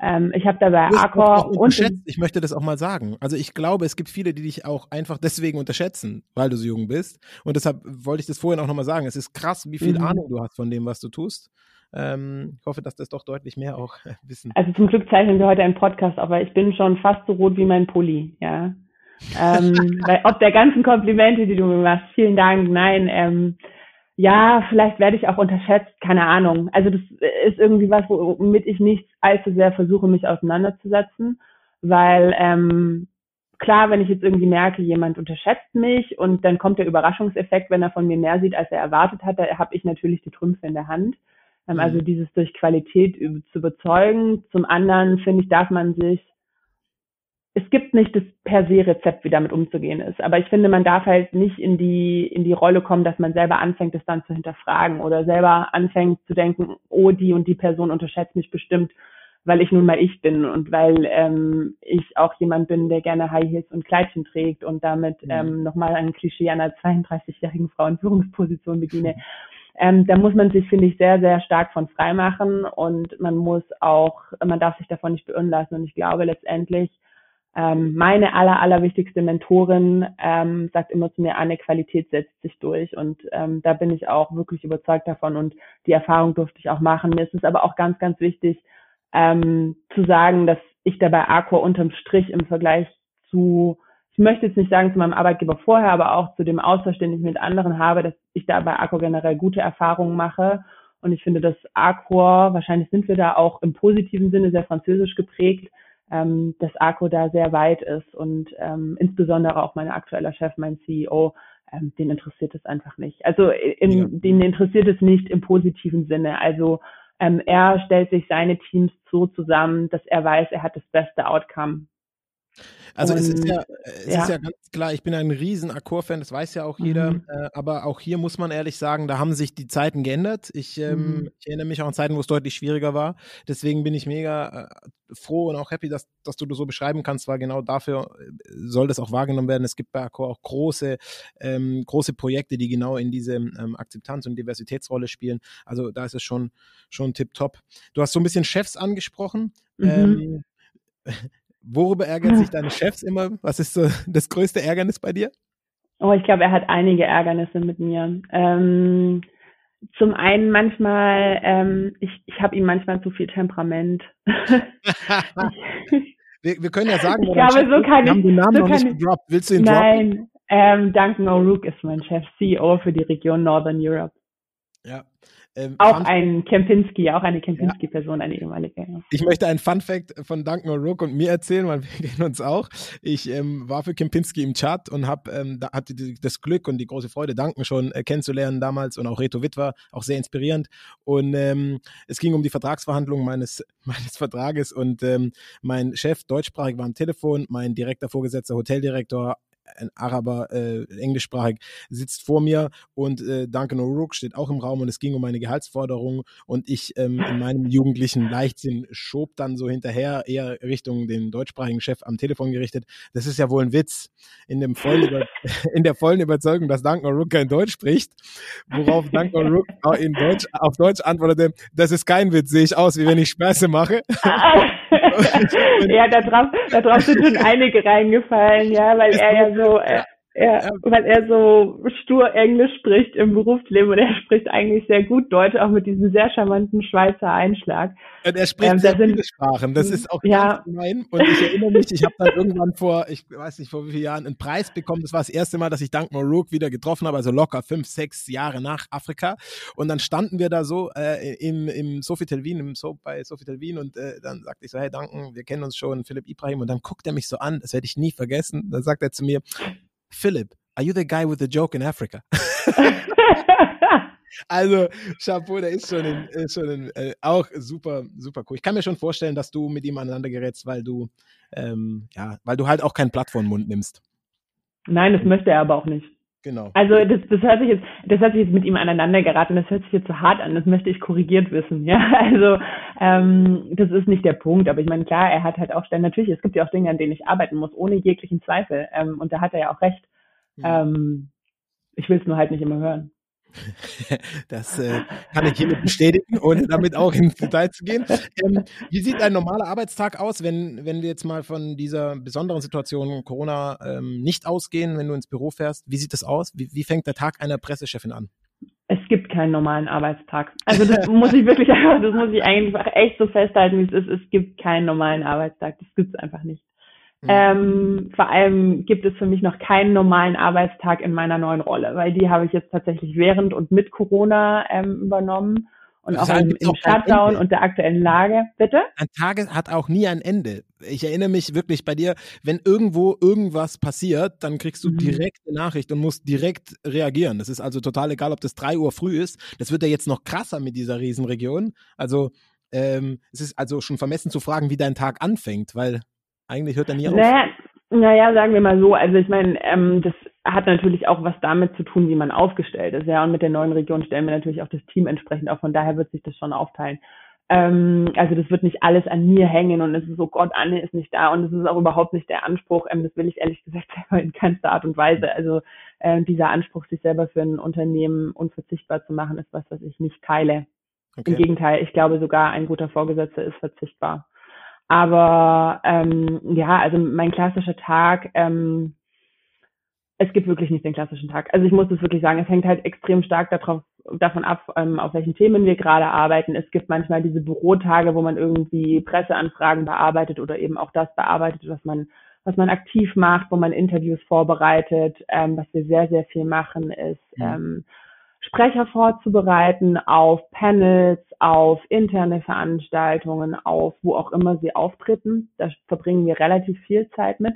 Ähm, ich habe dabei Accor und ich möchte das auch mal sagen. Also ich glaube, es gibt viele, die dich auch einfach deswegen unterschätzen, weil du so jung bist. Und deshalb wollte ich das vorhin auch nochmal sagen. Es ist krass, wie viel mhm. Ahnung du hast von dem, was du tust. Ähm, ich hoffe, dass das doch deutlich mehr auch äh, wissen. Also zum Glück zeichnen wir heute einen Podcast, aber ich bin schon fast so rot wie mein Pulli, ja. ähm, weil, ob der ganzen Komplimente, die du mir machst, vielen Dank, nein, ähm, ja, vielleicht werde ich auch unterschätzt, keine Ahnung. Also das ist irgendwie was, womit ich nicht allzu sehr versuche, mich auseinanderzusetzen, weil ähm, klar, wenn ich jetzt irgendwie merke, jemand unterschätzt mich und dann kommt der Überraschungseffekt, wenn er von mir mehr sieht, als er erwartet hat, da habe ich natürlich die Trümpfe in der Hand. Ähm, also mhm. dieses durch Qualität zu überzeugen. Zum anderen finde ich, darf man sich, es gibt nicht das per se Rezept, wie damit umzugehen ist. Aber ich finde, man darf halt nicht in die, in die Rolle kommen, dass man selber anfängt, es dann zu hinterfragen oder selber anfängt zu denken, oh, die und die Person unterschätzt mich bestimmt, weil ich nun mal ich bin und weil ähm, ich auch jemand bin, der gerne High Heels und Kleidchen trägt und damit mhm. ähm, nochmal ein Klischee einer 32-jährigen Frau in Führungsposition bediene. Mhm. Ähm, da muss man sich, finde ich, sehr, sehr stark von frei machen und man muss auch, man darf sich davon nicht beirren lassen. Und ich glaube letztendlich, ähm, meine aller, allerwichtigste Mentorin ähm, sagt immer zu mir, eine Qualität setzt sich durch. Und ähm, da bin ich auch wirklich überzeugt davon und die Erfahrung durfte ich auch machen. Mir ist es aber auch ganz, ganz wichtig ähm, zu sagen, dass ich dabei Accor unterm Strich im Vergleich zu ich möchte jetzt nicht sagen zu meinem Arbeitgeber vorher, aber auch zu dem Austausch, den ich mit anderen habe, dass ich da bei Accor generell gute Erfahrungen mache. Und ich finde, dass Accor, wahrscheinlich sind wir da auch im positiven Sinne sehr französisch geprägt, ähm, dass Accor da sehr weit ist und ähm, insbesondere auch mein aktueller Chef, mein CEO, ähm, den interessiert es einfach nicht. Also in, ja. den interessiert es nicht im positiven Sinne. Also ähm, er stellt sich seine Teams so zusammen, dass er weiß, er hat das beste Outcome also und, es ist ja, es ja. ist ja ganz klar, ich bin ein riesen Accor-Fan, das weiß ja auch jeder, mhm. äh, aber auch hier muss man ehrlich sagen, da haben sich die Zeiten geändert. Ich, ähm, mhm. ich erinnere mich auch an Zeiten, wo es deutlich schwieriger war. Deswegen bin ich mega äh, froh und auch happy, dass, dass du das so beschreiben kannst, weil genau dafür äh, soll das auch wahrgenommen werden. Es gibt bei Accor auch große, ähm, große Projekte, die genau in diese ähm, Akzeptanz- und Diversitätsrolle spielen. Also da ist es schon, schon tipptopp. Du hast so ein bisschen Chefs angesprochen. Mhm. Worüber ärgern sich deine Chefs immer? Was ist so das größte Ärgernis bei dir? Oh, ich glaube, er hat einige Ärgernisse mit mir. Ähm, zum einen manchmal, ähm, ich, ich habe ihm manchmal zu viel Temperament. wir, wir können ja sagen, ich glaube, so kann wir haben den Namen so noch nicht gedroppt. Willst du ihn Nein, droppen? Ähm, Duncan O'Rourke ist mein Chef, CEO für die Region Northern Europe. Ja, ähm, auch ein Kempinski, auch eine Kempinski-Person, eine ehemalige. Ja. Ich möchte einen Fun-Fact von Duncan O'Rourke und mir erzählen, weil wir kennen uns auch. Ich ähm, war für Kempinski im Chat und hab, ähm, da hatte das Glück und die große Freude, Duncan schon äh, kennenzulernen damals und auch Reto Wittwer, auch sehr inspirierend. Und ähm, es ging um die Vertragsverhandlungen meines, meines Vertrages und ähm, mein Chef, deutschsprachig, war am Telefon, mein direkter Vorgesetzter, Hoteldirektor, ein Araber, äh, englischsprachig, sitzt vor mir und äh, Duncan O'Rourke steht auch im Raum und es ging um meine Gehaltsforderung und ich ähm, in meinem jugendlichen Leichtsinn schob dann so hinterher eher Richtung den deutschsprachigen Chef am Telefon gerichtet. Das ist ja wohl ein Witz. In, dem vollen in der vollen Überzeugung, dass Duncan O'Rourke kein Deutsch spricht, worauf Duncan O'Rourke in Deutsch, auf Deutsch antwortete, das ist kein Witz, sehe ich aus, wie wenn ich Späße mache. ja, da drauf, da drauf sind schon einige reingefallen, ja, weil er ja so, äh, ja, weil er so stur Englisch spricht im Berufsleben und er spricht eigentlich sehr gut Deutsch, auch mit diesem sehr charmanten Schweizer Einschlag. Und er spricht ähm, sehr sind, viele Sprachen, das ist auch ja. gemein. Und ich erinnere mich, ich habe dann irgendwann vor, ich weiß nicht vor wie vielen Jahren, einen Preis bekommen. Das war das erste Mal, dass ich Duncan O'Rourke wieder getroffen habe, also locker fünf, sechs Jahre nach Afrika. Und dann standen wir da so äh, im, im Sofitel Wien, im so bei Sofitel Wien und äh, dann sagte ich so, hey Duncan, wir kennen uns schon, Philipp Ibrahim. Und dann guckt er mich so an, das werde ich nie vergessen. Dann sagt er zu mir, Philip, are you the guy with the joke in Africa? also, Chapeau, der ist schon, in, ist schon in, äh, auch super, super cool. Ich kann mir schon vorstellen, dass du mit ihm aneinander gerätst, weil du, ähm, ja, weil du halt auch kein Blatt vor den Mund nimmst. Nein, das möchte er aber auch nicht. Genau. Also das, das hört sich jetzt, das hat sich jetzt mit ihm aneinander geraten, das hört sich jetzt zu hart an, das möchte ich korrigiert wissen. Ja, also ähm, das ist nicht der Punkt, aber ich meine, klar, er hat halt auch Stellen, natürlich, es gibt ja auch Dinge, an denen ich arbeiten muss, ohne jeglichen Zweifel. Ähm, und da hat er ja auch recht. Mhm. Ähm, ich will es nur halt nicht immer hören. Das äh, kann ich hiermit bestätigen, ohne damit auch ins Detail zu gehen. Ähm, wie sieht ein normaler Arbeitstag aus, wenn, wenn wir jetzt mal von dieser besonderen Situation Corona ähm, nicht ausgehen, wenn du ins Büro fährst? Wie sieht das aus? Wie, wie fängt der Tag einer Pressechefin an? Es gibt keinen normalen Arbeitstag. Also das muss ich wirklich das muss ich einfach echt so festhalten, wie es ist. Es gibt keinen normalen Arbeitstag. Das gibt es einfach nicht. Mhm. Ähm, vor allem gibt es für mich noch keinen normalen Arbeitstag in meiner neuen Rolle, weil die habe ich jetzt tatsächlich während und mit Corona ähm, übernommen und das auch im, im Shutdown und der aktuellen Lage. Bitte? Ein Tag hat auch nie ein Ende. Ich erinnere mich wirklich bei dir, wenn irgendwo irgendwas passiert, dann kriegst du mhm. direkt eine Nachricht und musst direkt reagieren. Das ist also total egal, ob das drei Uhr früh ist. Das wird ja jetzt noch krasser mit dieser Riesenregion. Also ähm, es ist also schon vermessen zu fragen, wie dein Tag anfängt, weil eigentlich hört er nie auf. Naja, naja, sagen wir mal so. Also ich meine, ähm, das hat natürlich auch was damit zu tun, wie man aufgestellt ist. Ja, und mit der neuen Region stellen wir natürlich auch das Team entsprechend auf. Von daher wird sich das schon aufteilen. Ähm, also das wird nicht alles an mir hängen und es ist so, Gott, Anne ist nicht da und es ist auch überhaupt nicht der Anspruch. Ähm, das will ich ehrlich gesagt selber in keinster Art und Weise. Also äh, dieser Anspruch, sich selber für ein Unternehmen unverzichtbar zu machen, ist was, was ich nicht teile. Okay. Im Gegenteil, ich glaube sogar, ein guter Vorgesetzter ist verzichtbar. Aber ähm, ja, also mein klassischer Tag, ähm, es gibt wirklich nicht den klassischen Tag. Also ich muss es wirklich sagen, es hängt halt extrem stark darauf, davon ab, ähm, auf welchen Themen wir gerade arbeiten. Es gibt manchmal diese Bürotage, wo man irgendwie Presseanfragen bearbeitet oder eben auch das bearbeitet, was man was man aktiv macht, wo man Interviews vorbereitet. Ähm, was wir sehr, sehr viel machen, ist mhm. ähm, Sprecher vorzubereiten auf Panels, auf interne Veranstaltungen, auf wo auch immer sie auftreten. Da verbringen wir relativ viel Zeit mit.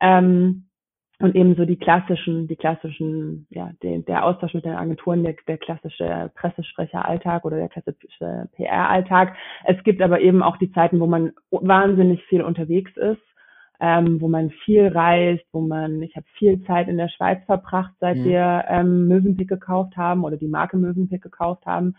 Ähm, und ebenso die klassischen, die klassischen, ja, den, der Austausch mit den Agenturen, der, der klassische Pressesprecheralltag oder der klassische PR-Alltag. Es gibt aber eben auch die Zeiten, wo man wahnsinnig viel unterwegs ist ähm, wo man viel reist, wo man, ich habe viel Zeit in der Schweiz verbracht, seit mhm. wir ähm, Mövenpick gekauft haben oder die Marke Mövenpick gekauft haben,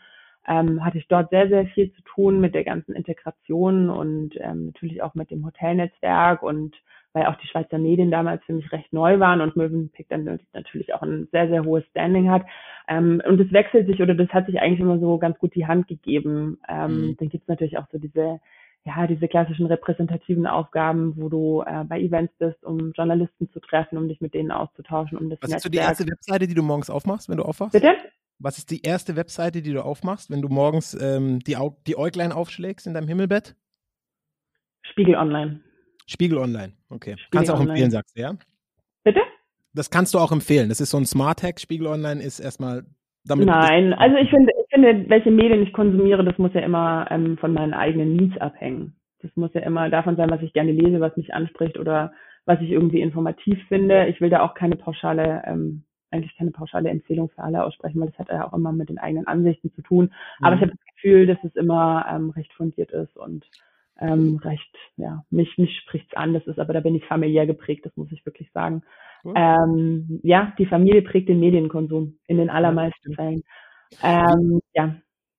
ähm, hatte ich dort sehr, sehr viel zu tun mit der ganzen Integration und ähm, natürlich auch mit dem Hotelnetzwerk und weil auch die Schweizer Medien damals für mich recht neu waren und Mövenpick dann natürlich auch ein sehr, sehr hohes Standing hat. Ähm, und das wechselt sich oder das hat sich eigentlich immer so ganz gut die Hand gegeben. Ähm, mhm. Dann gibt es natürlich auch so diese ja, diese klassischen repräsentativen Aufgaben, wo du äh, bei Events bist, um Journalisten zu treffen, um dich mit denen auszutauschen, um das Was Netzwerk. ist so die erste Webseite, die du morgens aufmachst, wenn du aufwachst? Bitte? Was ist die erste Webseite, die du aufmachst, wenn du morgens ähm, die, Au die Äuglein aufschlägst in deinem Himmelbett? Spiegel Online. Spiegel Online, okay. Spiegel kannst du auch Online. empfehlen, sagst du, ja? Bitte? Das kannst du auch empfehlen. Das ist so ein Smart Hack. Spiegel Online ist erstmal. Nein, also ich finde, finde, welche Medien ich konsumiere, das muss ja immer ähm, von meinen eigenen Needs abhängen. Das muss ja immer davon sein, was ich gerne lese, was mich anspricht oder was ich irgendwie informativ finde. Ich will da auch keine pauschale, ähm, eigentlich keine pauschale Empfehlung für alle aussprechen, weil das hat ja auch immer mit den eigenen Ansichten zu tun. Mhm. Aber ich habe das Gefühl, dass es immer ähm, recht fundiert ist und ähm, recht, ja, mich, mich spricht's an. Das ist, aber da bin ich familiär geprägt, das muss ich wirklich sagen. Cool. Ähm, ja, die Familie prägt den Medienkonsum in den allermeisten Fällen. Ähm, ja.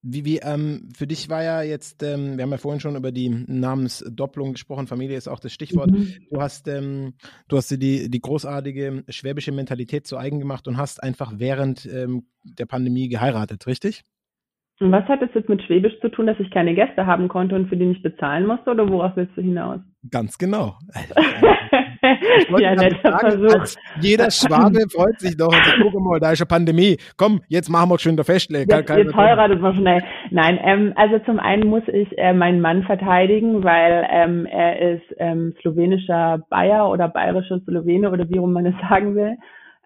Wie, wie ähm, für dich war ja jetzt, ähm, wir haben ja vorhin schon über die Namensdopplung gesprochen, Familie ist auch das Stichwort. Mhm. Du hast, ähm, du hast dir die, die großartige schwäbische Mentalität zu eigen gemacht und hast einfach während ähm, der Pandemie geheiratet, richtig? Und was hat das jetzt mit Schwäbisch zu tun, dass ich keine Gäste haben konnte und für die nicht bezahlen musste oder worauf willst du hinaus? Ganz genau. ja, sagen, als jeder Schwabe freut sich doch. Sagt, guck mal, da ist eine Pandemie. Komm, jetzt machen wir schon der Festle. Jetzt, jetzt heiratet man schnell. Nein, ähm, also zum einen muss ich äh, meinen Mann verteidigen, weil ähm, er ist ähm, slowenischer Bayer oder bayerischer Slowene oder wie rum man es sagen will.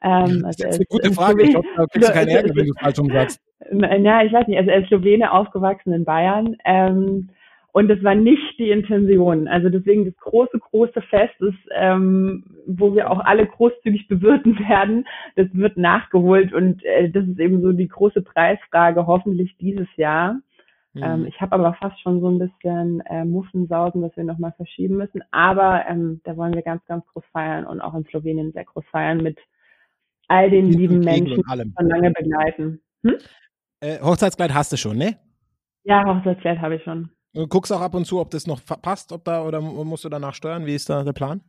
Ähm, das ist also eine gute Frage. Ich glaube, da kriegst du keinen Ärger, wenn du falsch sagst. Ja, ich weiß nicht. Also er ist Slowene, aufgewachsen in Bayern. Ähm, und das war nicht die Intention. Also deswegen das große, große Fest ist, ähm, wo wir auch alle großzügig bewirten werden. Das wird nachgeholt und äh, das ist eben so die große Preisfrage, hoffentlich dieses Jahr. Mhm. Ähm, ich habe aber fast schon so ein bisschen äh, Muffensausen, dass wir nochmal verschieben müssen. Aber ähm, da wollen wir ganz, ganz groß feiern und auch in Slowenien sehr groß feiern mit all den lieben Menschen, die schon lange begleiten. Hm? Äh, Hochzeitskleid hast du schon, ne? Ja, Hochzeitskleid habe ich schon. Du guckst auch ab und zu, ob das noch passt, ob da oder musst du danach steuern? Wie ist da der Plan?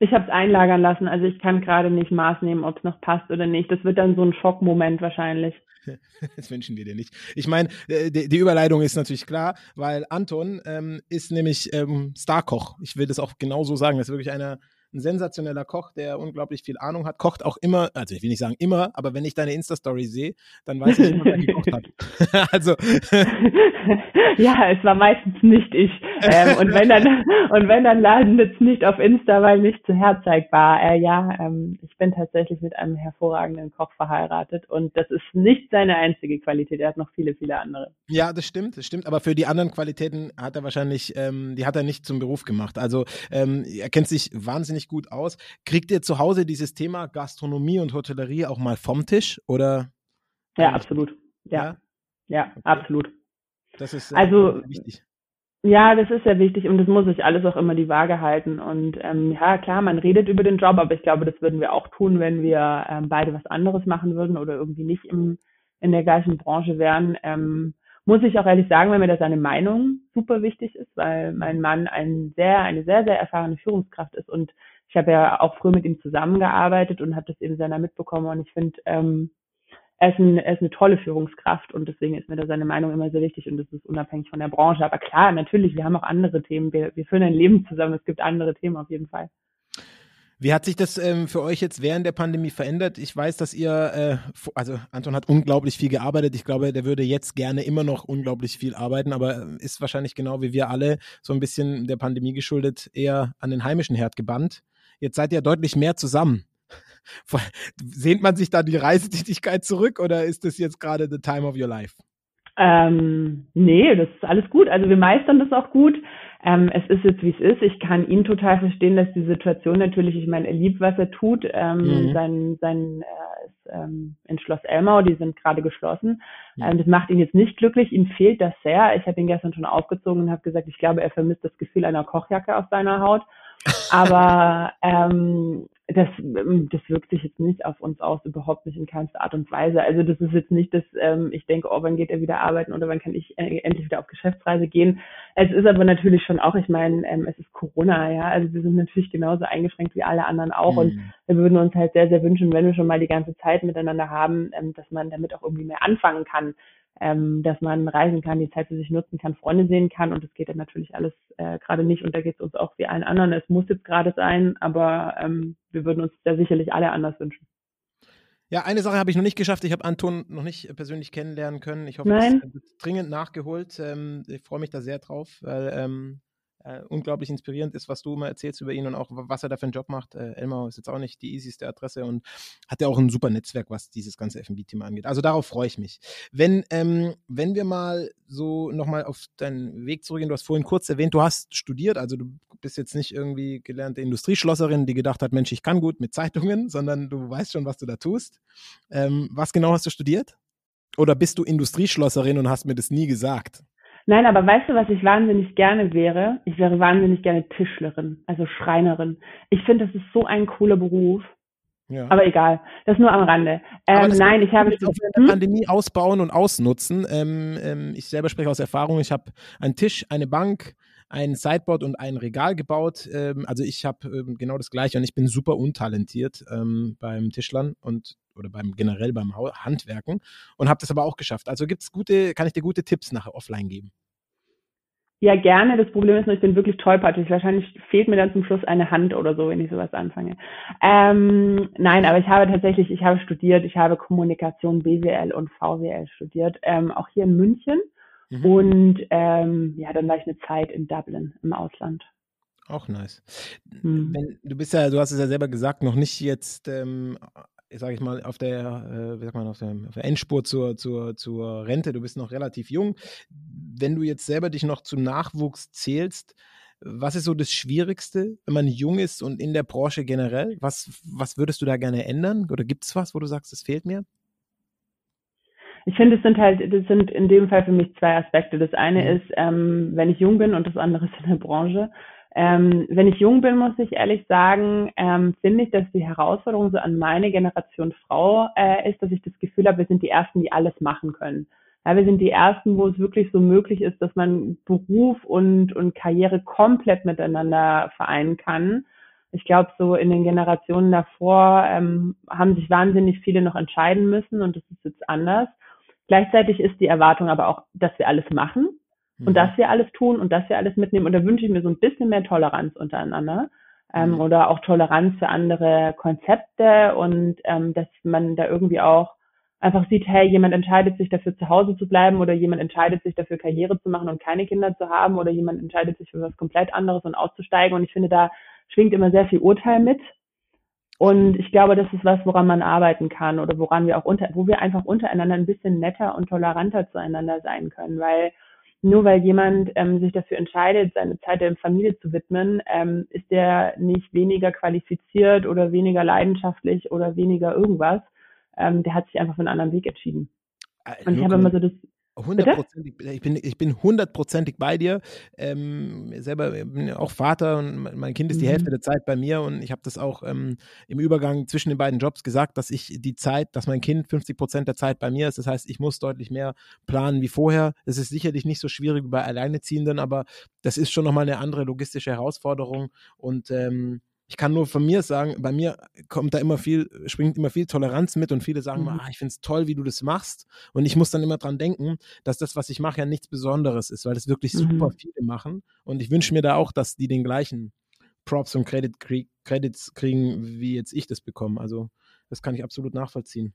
Ich habe es einlagern lassen, also ich kann gerade nicht Maß nehmen, ob es noch passt oder nicht. Das wird dann so ein Schockmoment wahrscheinlich. Das wünschen wir dir nicht. Ich meine, äh, die, die, Überleitung ist natürlich klar, weil Anton ähm, ist nämlich ähm, Starkoch. Ich will das auch genauso sagen. Das ist wirklich einer ein sensationeller Koch, der unglaublich viel Ahnung hat, kocht auch immer, also ich will nicht sagen immer, aber wenn ich deine Insta-Story sehe, dann weiß ich immer, wer gekocht hat. also. ja, es war meistens nicht ich. Ähm, und wenn dann, und wenn dann landet es nicht auf Insta, weil nicht zu herzeigbar. Äh, ja, ähm, ich bin tatsächlich mit einem hervorragenden Koch verheiratet und das ist nicht seine einzige Qualität. Er hat noch viele, viele andere. Ja, das stimmt, das stimmt. Aber für die anderen Qualitäten hat er wahrscheinlich, ähm, die hat er nicht zum Beruf gemacht. Also ähm, er kennt sich wahnsinnig wahnsinnig gut aus. Kriegt ihr zu Hause dieses Thema Gastronomie und Hotellerie auch mal vom Tisch oder? Ja, absolut. Ja, ja, ja okay. absolut. Das ist äh, also wichtig. Ja, das ist sehr wichtig und das muss sich alles auch immer die Waage halten. Und ähm, ja, klar, man redet über den Job, aber ich glaube, das würden wir auch tun, wenn wir ähm, beide was anderes machen würden oder irgendwie nicht im, in der gleichen Branche wären. Ähm, muss ich auch ehrlich sagen, weil mir da seine Meinung super wichtig ist, weil mein Mann ein sehr, eine sehr, sehr erfahrene Führungskraft ist und ich habe ja auch früher mit ihm zusammengearbeitet und habe das eben seiner mitbekommen und ich finde, ähm, er ist, ein, er ist eine tolle Führungskraft und deswegen ist mir da seine Meinung immer sehr wichtig und das ist unabhängig von der Branche. Aber klar, natürlich, wir haben auch andere Themen. Wir, wir führen ein Leben zusammen. Es gibt andere Themen auf jeden Fall. Wie hat sich das ähm, für euch jetzt während der Pandemie verändert? Ich weiß, dass ihr, äh, also Anton hat unglaublich viel gearbeitet. Ich glaube, der würde jetzt gerne immer noch unglaublich viel arbeiten, aber ist wahrscheinlich genau wie wir alle so ein bisschen der Pandemie geschuldet eher an den heimischen Herd gebannt. Jetzt seid ihr deutlich mehr zusammen. Sehnt man sich da die Reisetätigkeit zurück oder ist das jetzt gerade the time of your life? Ähm, nee, das ist alles gut. Also wir meistern das auch gut. Ähm, es ist jetzt, wie es ist. Ich kann ihn total verstehen, dass die Situation natürlich, ich meine, er liebt, was er tut. Ähm, mhm. Sein, sein äh, ist ähm, in Schloss Elmau, die sind gerade geschlossen. Mhm. Ähm, das macht ihn jetzt nicht glücklich. Ihm fehlt das sehr. Ich habe ihn gestern schon aufgezogen und habe gesagt, ich glaube, er vermisst das Gefühl einer Kochjacke auf seiner Haut. Aber ähm, das, ähm, das wirkt sich jetzt nicht auf uns aus, überhaupt nicht in keinster Art und Weise. Also das ist jetzt nicht, dass ähm, ich denke, oh, wann geht er wieder arbeiten oder wann kann ich äh, endlich wieder auf Geschäftsreise gehen. Es ist aber natürlich schon auch, ich meine, ähm, es ist Corona, ja, also wir sind natürlich genauso eingeschränkt wie alle anderen auch mhm. und wir würden uns halt sehr, sehr wünschen, wenn wir schon mal die ganze Zeit miteinander haben, ähm, dass man damit auch irgendwie mehr anfangen kann ähm, dass man reisen kann, die Zeit für sich nutzen kann, Freunde sehen kann und das geht dann natürlich alles äh, gerade nicht und da geht es uns auch wie allen anderen. Es muss jetzt gerade sein, aber ähm, wir würden uns da sicherlich alle anders wünschen. Ja, eine Sache habe ich noch nicht geschafft. Ich habe Anton noch nicht persönlich kennenlernen können. Ich hoffe, Nein. das wird dringend nachgeholt. Ähm, ich freue mich da sehr drauf, weil ähm, äh, unglaublich inspirierend ist, was du immer erzählst über ihn und auch was er da für einen Job macht. Äh, Elmar ist jetzt auch nicht die easyste Adresse und hat ja auch ein super Netzwerk, was dieses ganze FB-Thema angeht. Also darauf freue ich mich. Wenn, ähm, wenn wir mal so nochmal auf deinen Weg zurückgehen, du hast vorhin kurz erwähnt, du hast studiert, also du bist jetzt nicht irgendwie gelernte Industrieschlosserin, die gedacht hat, Mensch, ich kann gut mit Zeitungen, sondern du weißt schon, was du da tust. Ähm, was genau hast du studiert? Oder bist du Industrieschlosserin und hast mir das nie gesagt? Nein, aber weißt du, was ich wahnsinnig gerne wäre? Ich wäre wahnsinnig gerne Tischlerin, also Schreinerin. Ich finde, das ist so ein cooler Beruf. Ja. Aber egal, das nur am Rande. Ähm, nein, ich habe jetzt auf hm? Pandemie ausbauen und ausnutzen. Ähm, ähm, ich selber spreche aus Erfahrung. Ich habe einen Tisch, eine Bank, ein Sideboard und ein Regal gebaut. Ähm, also ich habe ähm, genau das Gleiche und ich bin super untalentiert ähm, beim Tischlern und oder beim generell beim Handwerken und habe das aber auch geschafft. Also gibt's gute, kann ich dir gute Tipps nachher offline geben? Ja, gerne. Das Problem ist nur, ich bin wirklich tollpatschig. Wahrscheinlich fehlt mir dann zum Schluss eine Hand oder so, wenn ich sowas anfange. Ähm, nein, aber ich habe tatsächlich, ich habe studiert, ich habe Kommunikation BWL und VWL studiert, ähm, auch hier in München. Mhm. Und ähm, ja, dann war ich eine Zeit in Dublin im Ausland. Auch nice. Mhm. Wenn, du bist ja, du hast es ja selber gesagt, noch nicht jetzt ähm, sage ich mal, auf der, äh, wie sagt man, auf der, auf der Endspur zur, zur, zur Rente. Du bist noch relativ jung. Wenn du jetzt selber dich noch zum Nachwuchs zählst, was ist so das Schwierigste, wenn man jung ist und in der Branche generell? Was, was würdest du da gerne ändern? Oder gibt es was, wo du sagst, das fehlt mir? Ich finde, es sind halt, das sind in dem Fall für mich zwei Aspekte. Das eine mhm. ist, ähm, wenn ich jung bin und das andere ist in der Branche. Ähm, wenn ich jung bin, muss ich ehrlich sagen, ähm, finde ich, dass die Herausforderung so an meine Generation Frau äh, ist, dass ich das Gefühl habe, wir sind die Ersten, die alles machen können. Ja, wir sind die Ersten, wo es wirklich so möglich ist, dass man Beruf und, und Karriere komplett miteinander vereinen kann. Ich glaube, so in den Generationen davor ähm, haben sich wahnsinnig viele noch entscheiden müssen und das ist jetzt anders. Gleichzeitig ist die Erwartung aber auch, dass wir alles machen und mhm. dass wir alles tun und dass wir alles mitnehmen. Und da wünsche ich mir so ein bisschen mehr Toleranz untereinander ähm, mhm. oder auch Toleranz für andere Konzepte und ähm, dass man da irgendwie auch einfach sieht, hey, jemand entscheidet sich dafür zu Hause zu bleiben oder jemand entscheidet sich dafür Karriere zu machen und keine Kinder zu haben oder jemand entscheidet sich für was komplett anderes und auszusteigen. Und ich finde, da schwingt immer sehr viel Urteil mit. Und ich glaube, das ist was, woran man arbeiten kann oder woran wir auch unter, wo wir einfach untereinander ein bisschen netter und toleranter zueinander sein können, weil nur weil jemand ähm, sich dafür entscheidet, seine Zeit der Familie zu widmen, ähm, ist der nicht weniger qualifiziert oder weniger leidenschaftlich oder weniger irgendwas. Ähm, der hat sich einfach für einen anderen Weg entschieden. Äh, Und ich habe immer so das, Hundertprozentig, ich bin, ich bin hundertprozentig bei dir. Ähm, selber bin auch Vater und mein Kind ist die mhm. Hälfte der Zeit bei mir und ich habe das auch ähm, im Übergang zwischen den beiden Jobs gesagt, dass ich die Zeit, dass mein Kind 50 Prozent der Zeit bei mir ist. Das heißt, ich muss deutlich mehr planen wie vorher. Es ist sicherlich nicht so schwierig wie bei Alleineziehenden, aber das ist schon nochmal eine andere logistische Herausforderung und ähm, ich kann nur von mir sagen, bei mir kommt da immer viel, springt immer viel Toleranz mit und viele sagen mhm. ah, ich finde es toll, wie du das machst. Und ich muss dann immer dran denken, dass das, was ich mache, ja nichts Besonderes ist, weil das wirklich mhm. super viele machen. Und ich wünsche mir da auch, dass die den gleichen Props und Credit krieg, Credits kriegen, wie jetzt ich das bekomme. Also das kann ich absolut nachvollziehen.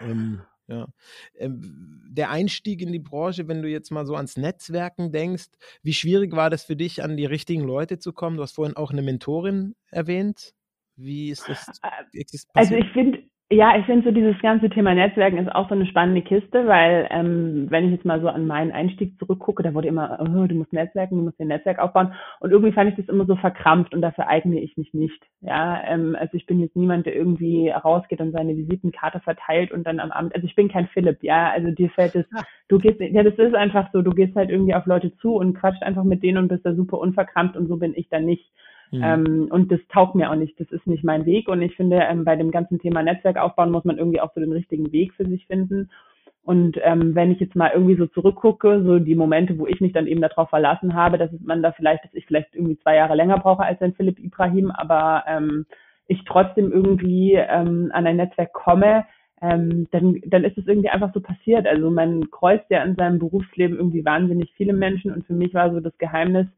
Ähm, ja. Ähm, der Einstieg in die Branche, wenn du jetzt mal so ans Netzwerken denkst, wie schwierig war das für dich, an die richtigen Leute zu kommen? Du hast vorhin auch eine Mentorin erwähnt. Wie ist das? Äh, also ich finde, ja, ich finde so dieses ganze Thema Netzwerken ist auch so eine spannende Kiste, weil ähm, wenn ich jetzt mal so an meinen Einstieg zurückgucke, da wurde immer, oh, du musst Netzwerken, du musst ein Netzwerk aufbauen und irgendwie fand ich das immer so verkrampft und dafür eigne ich mich nicht. Ja, ähm, also ich bin jetzt niemand, der irgendwie rausgeht und seine Visitenkarte verteilt und dann am Abend, also ich bin kein Philipp, ja, also dir fällt es, du gehst, ja, das ist einfach so, du gehst halt irgendwie auf Leute zu und quatscht einfach mit denen und bist da super unverkrampft und so bin ich dann nicht. Mhm. Ähm, und das taugt mir auch nicht. Das ist nicht mein Weg. Und ich finde, ähm, bei dem ganzen Thema Netzwerk aufbauen muss man irgendwie auch so den richtigen Weg für sich finden. Und ähm, wenn ich jetzt mal irgendwie so zurückgucke, so die Momente, wo ich mich dann eben darauf verlassen habe, dass man da vielleicht, dass ich vielleicht irgendwie zwei Jahre länger brauche als ein Philipp Ibrahim, aber ähm, ich trotzdem irgendwie ähm, an ein Netzwerk komme, ähm, dann, dann ist es irgendwie einfach so passiert. Also man kreuzt ja in seinem Berufsleben irgendwie wahnsinnig viele Menschen und für mich war so das Geheimnis,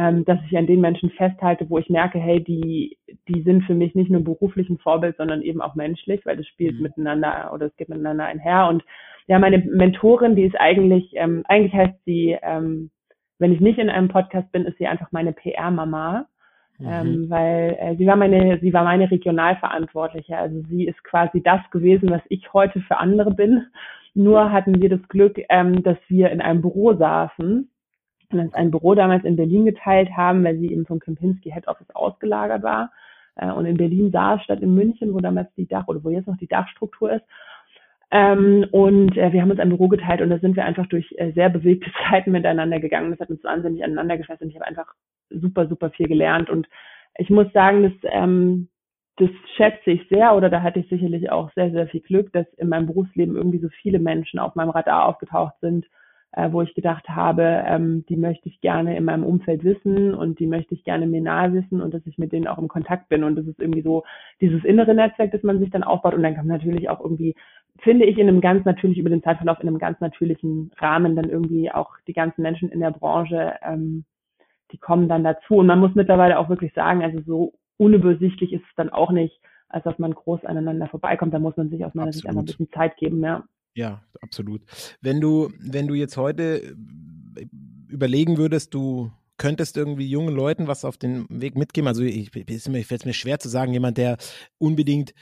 ähm, dass ich an den Menschen festhalte, wo ich merke, hey, die, die sind für mich nicht nur beruflich ein Vorbild, sondern eben auch menschlich, weil das spielt mhm. miteinander oder es geht miteinander einher. Und ja, meine Mentorin, die ist eigentlich, ähm, eigentlich heißt sie, ähm, wenn ich nicht in einem Podcast bin, ist sie einfach meine PR-Mama. Mhm. Ähm, weil äh, sie war meine, sie war meine Regionalverantwortliche. Also sie ist quasi das gewesen, was ich heute für andere bin. Nur hatten wir das Glück, ähm, dass wir in einem Büro saßen uns ein Büro damals in Berlin geteilt haben, weil sie eben vom Kempinski Head Office ausgelagert war äh, und in Berlin saß statt in München, wo damals die Dach oder wo jetzt noch die Dachstruktur ist. Ähm, und äh, wir haben uns ein Büro geteilt und da sind wir einfach durch äh, sehr bewegte Zeiten miteinander gegangen. Das hat uns wahnsinnig aneinander gefasst und ich habe einfach super, super viel gelernt. Und ich muss sagen, dass ähm, das schätze ich sehr oder da hatte ich sicherlich auch sehr, sehr viel Glück, dass in meinem Berufsleben irgendwie so viele Menschen auf meinem Radar aufgetaucht sind, äh, wo ich gedacht habe, ähm, die möchte ich gerne in meinem Umfeld wissen und die möchte ich gerne mir nahe wissen und dass ich mit denen auch im Kontakt bin. Und das ist irgendwie so dieses innere Netzwerk, das man sich dann aufbaut. Und dann kann man natürlich auch irgendwie, finde ich, in einem ganz natürlich, über den Zeitverlauf in einem ganz natürlichen Rahmen dann irgendwie auch die ganzen Menschen in der Branche, ähm, die kommen dann dazu. Und man muss mittlerweile auch wirklich sagen, also so unübersichtlich ist es dann auch nicht, als dass man groß aneinander vorbeikommt. Da muss man sich aus meiner Absolut. Sicht einfach ein bisschen Zeit geben, ja. Ja, absolut. Wenn du, wenn du jetzt heute äh, überlegen würdest, du könntest irgendwie jungen Leuten was auf den Weg mitgeben. Also ich, ich fällt es mir schwer zu sagen, jemand, der unbedingt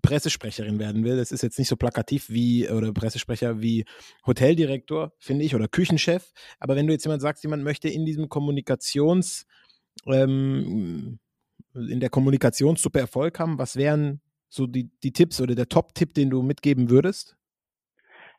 Pressesprecherin werden will. Das ist jetzt nicht so plakativ wie oder Pressesprecher wie Hoteldirektor, finde ich, oder Küchenchef. Aber wenn du jetzt jemand sagst, jemand möchte in diesem Kommunikations ähm, in der Kommunikationssuppe Erfolg haben, was wären so die, die Tipps oder der Top-Tipp, den du mitgeben würdest?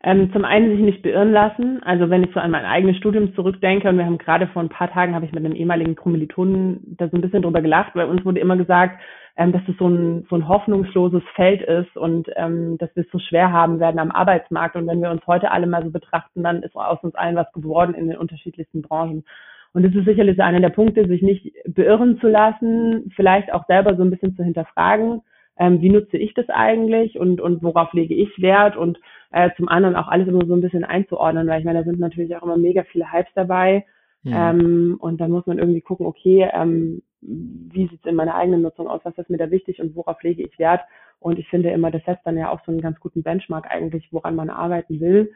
Ähm, zum einen sich nicht beirren lassen. Also wenn ich so an mein eigenes Studium zurückdenke und wir haben gerade vor ein paar Tagen habe ich mit einem ehemaligen Kommilitonen da so ein bisschen drüber gelacht, weil uns wurde immer gesagt, ähm, dass es so ein, so ein hoffnungsloses Feld ist und ähm, dass wir es so schwer haben werden am Arbeitsmarkt. Und wenn wir uns heute alle mal so betrachten, dann ist aus uns allen was geworden in den unterschiedlichsten Branchen. Und das ist sicherlich einer der Punkte, sich nicht beirren zu lassen, vielleicht auch selber so ein bisschen zu hinterfragen, ähm, wie nutze ich das eigentlich und, und worauf lege ich Wert und äh, zum anderen auch alles immer so ein bisschen einzuordnen, weil ich meine, da sind natürlich auch immer mega viele Hypes dabei. Ja. Ähm, und dann muss man irgendwie gucken, okay, ähm, wie sieht es in meiner eigenen Nutzung aus, was ist mir da wichtig und worauf lege ich Wert. Und ich finde immer, das setzt dann ja auch so einen ganz guten Benchmark eigentlich, woran man arbeiten will.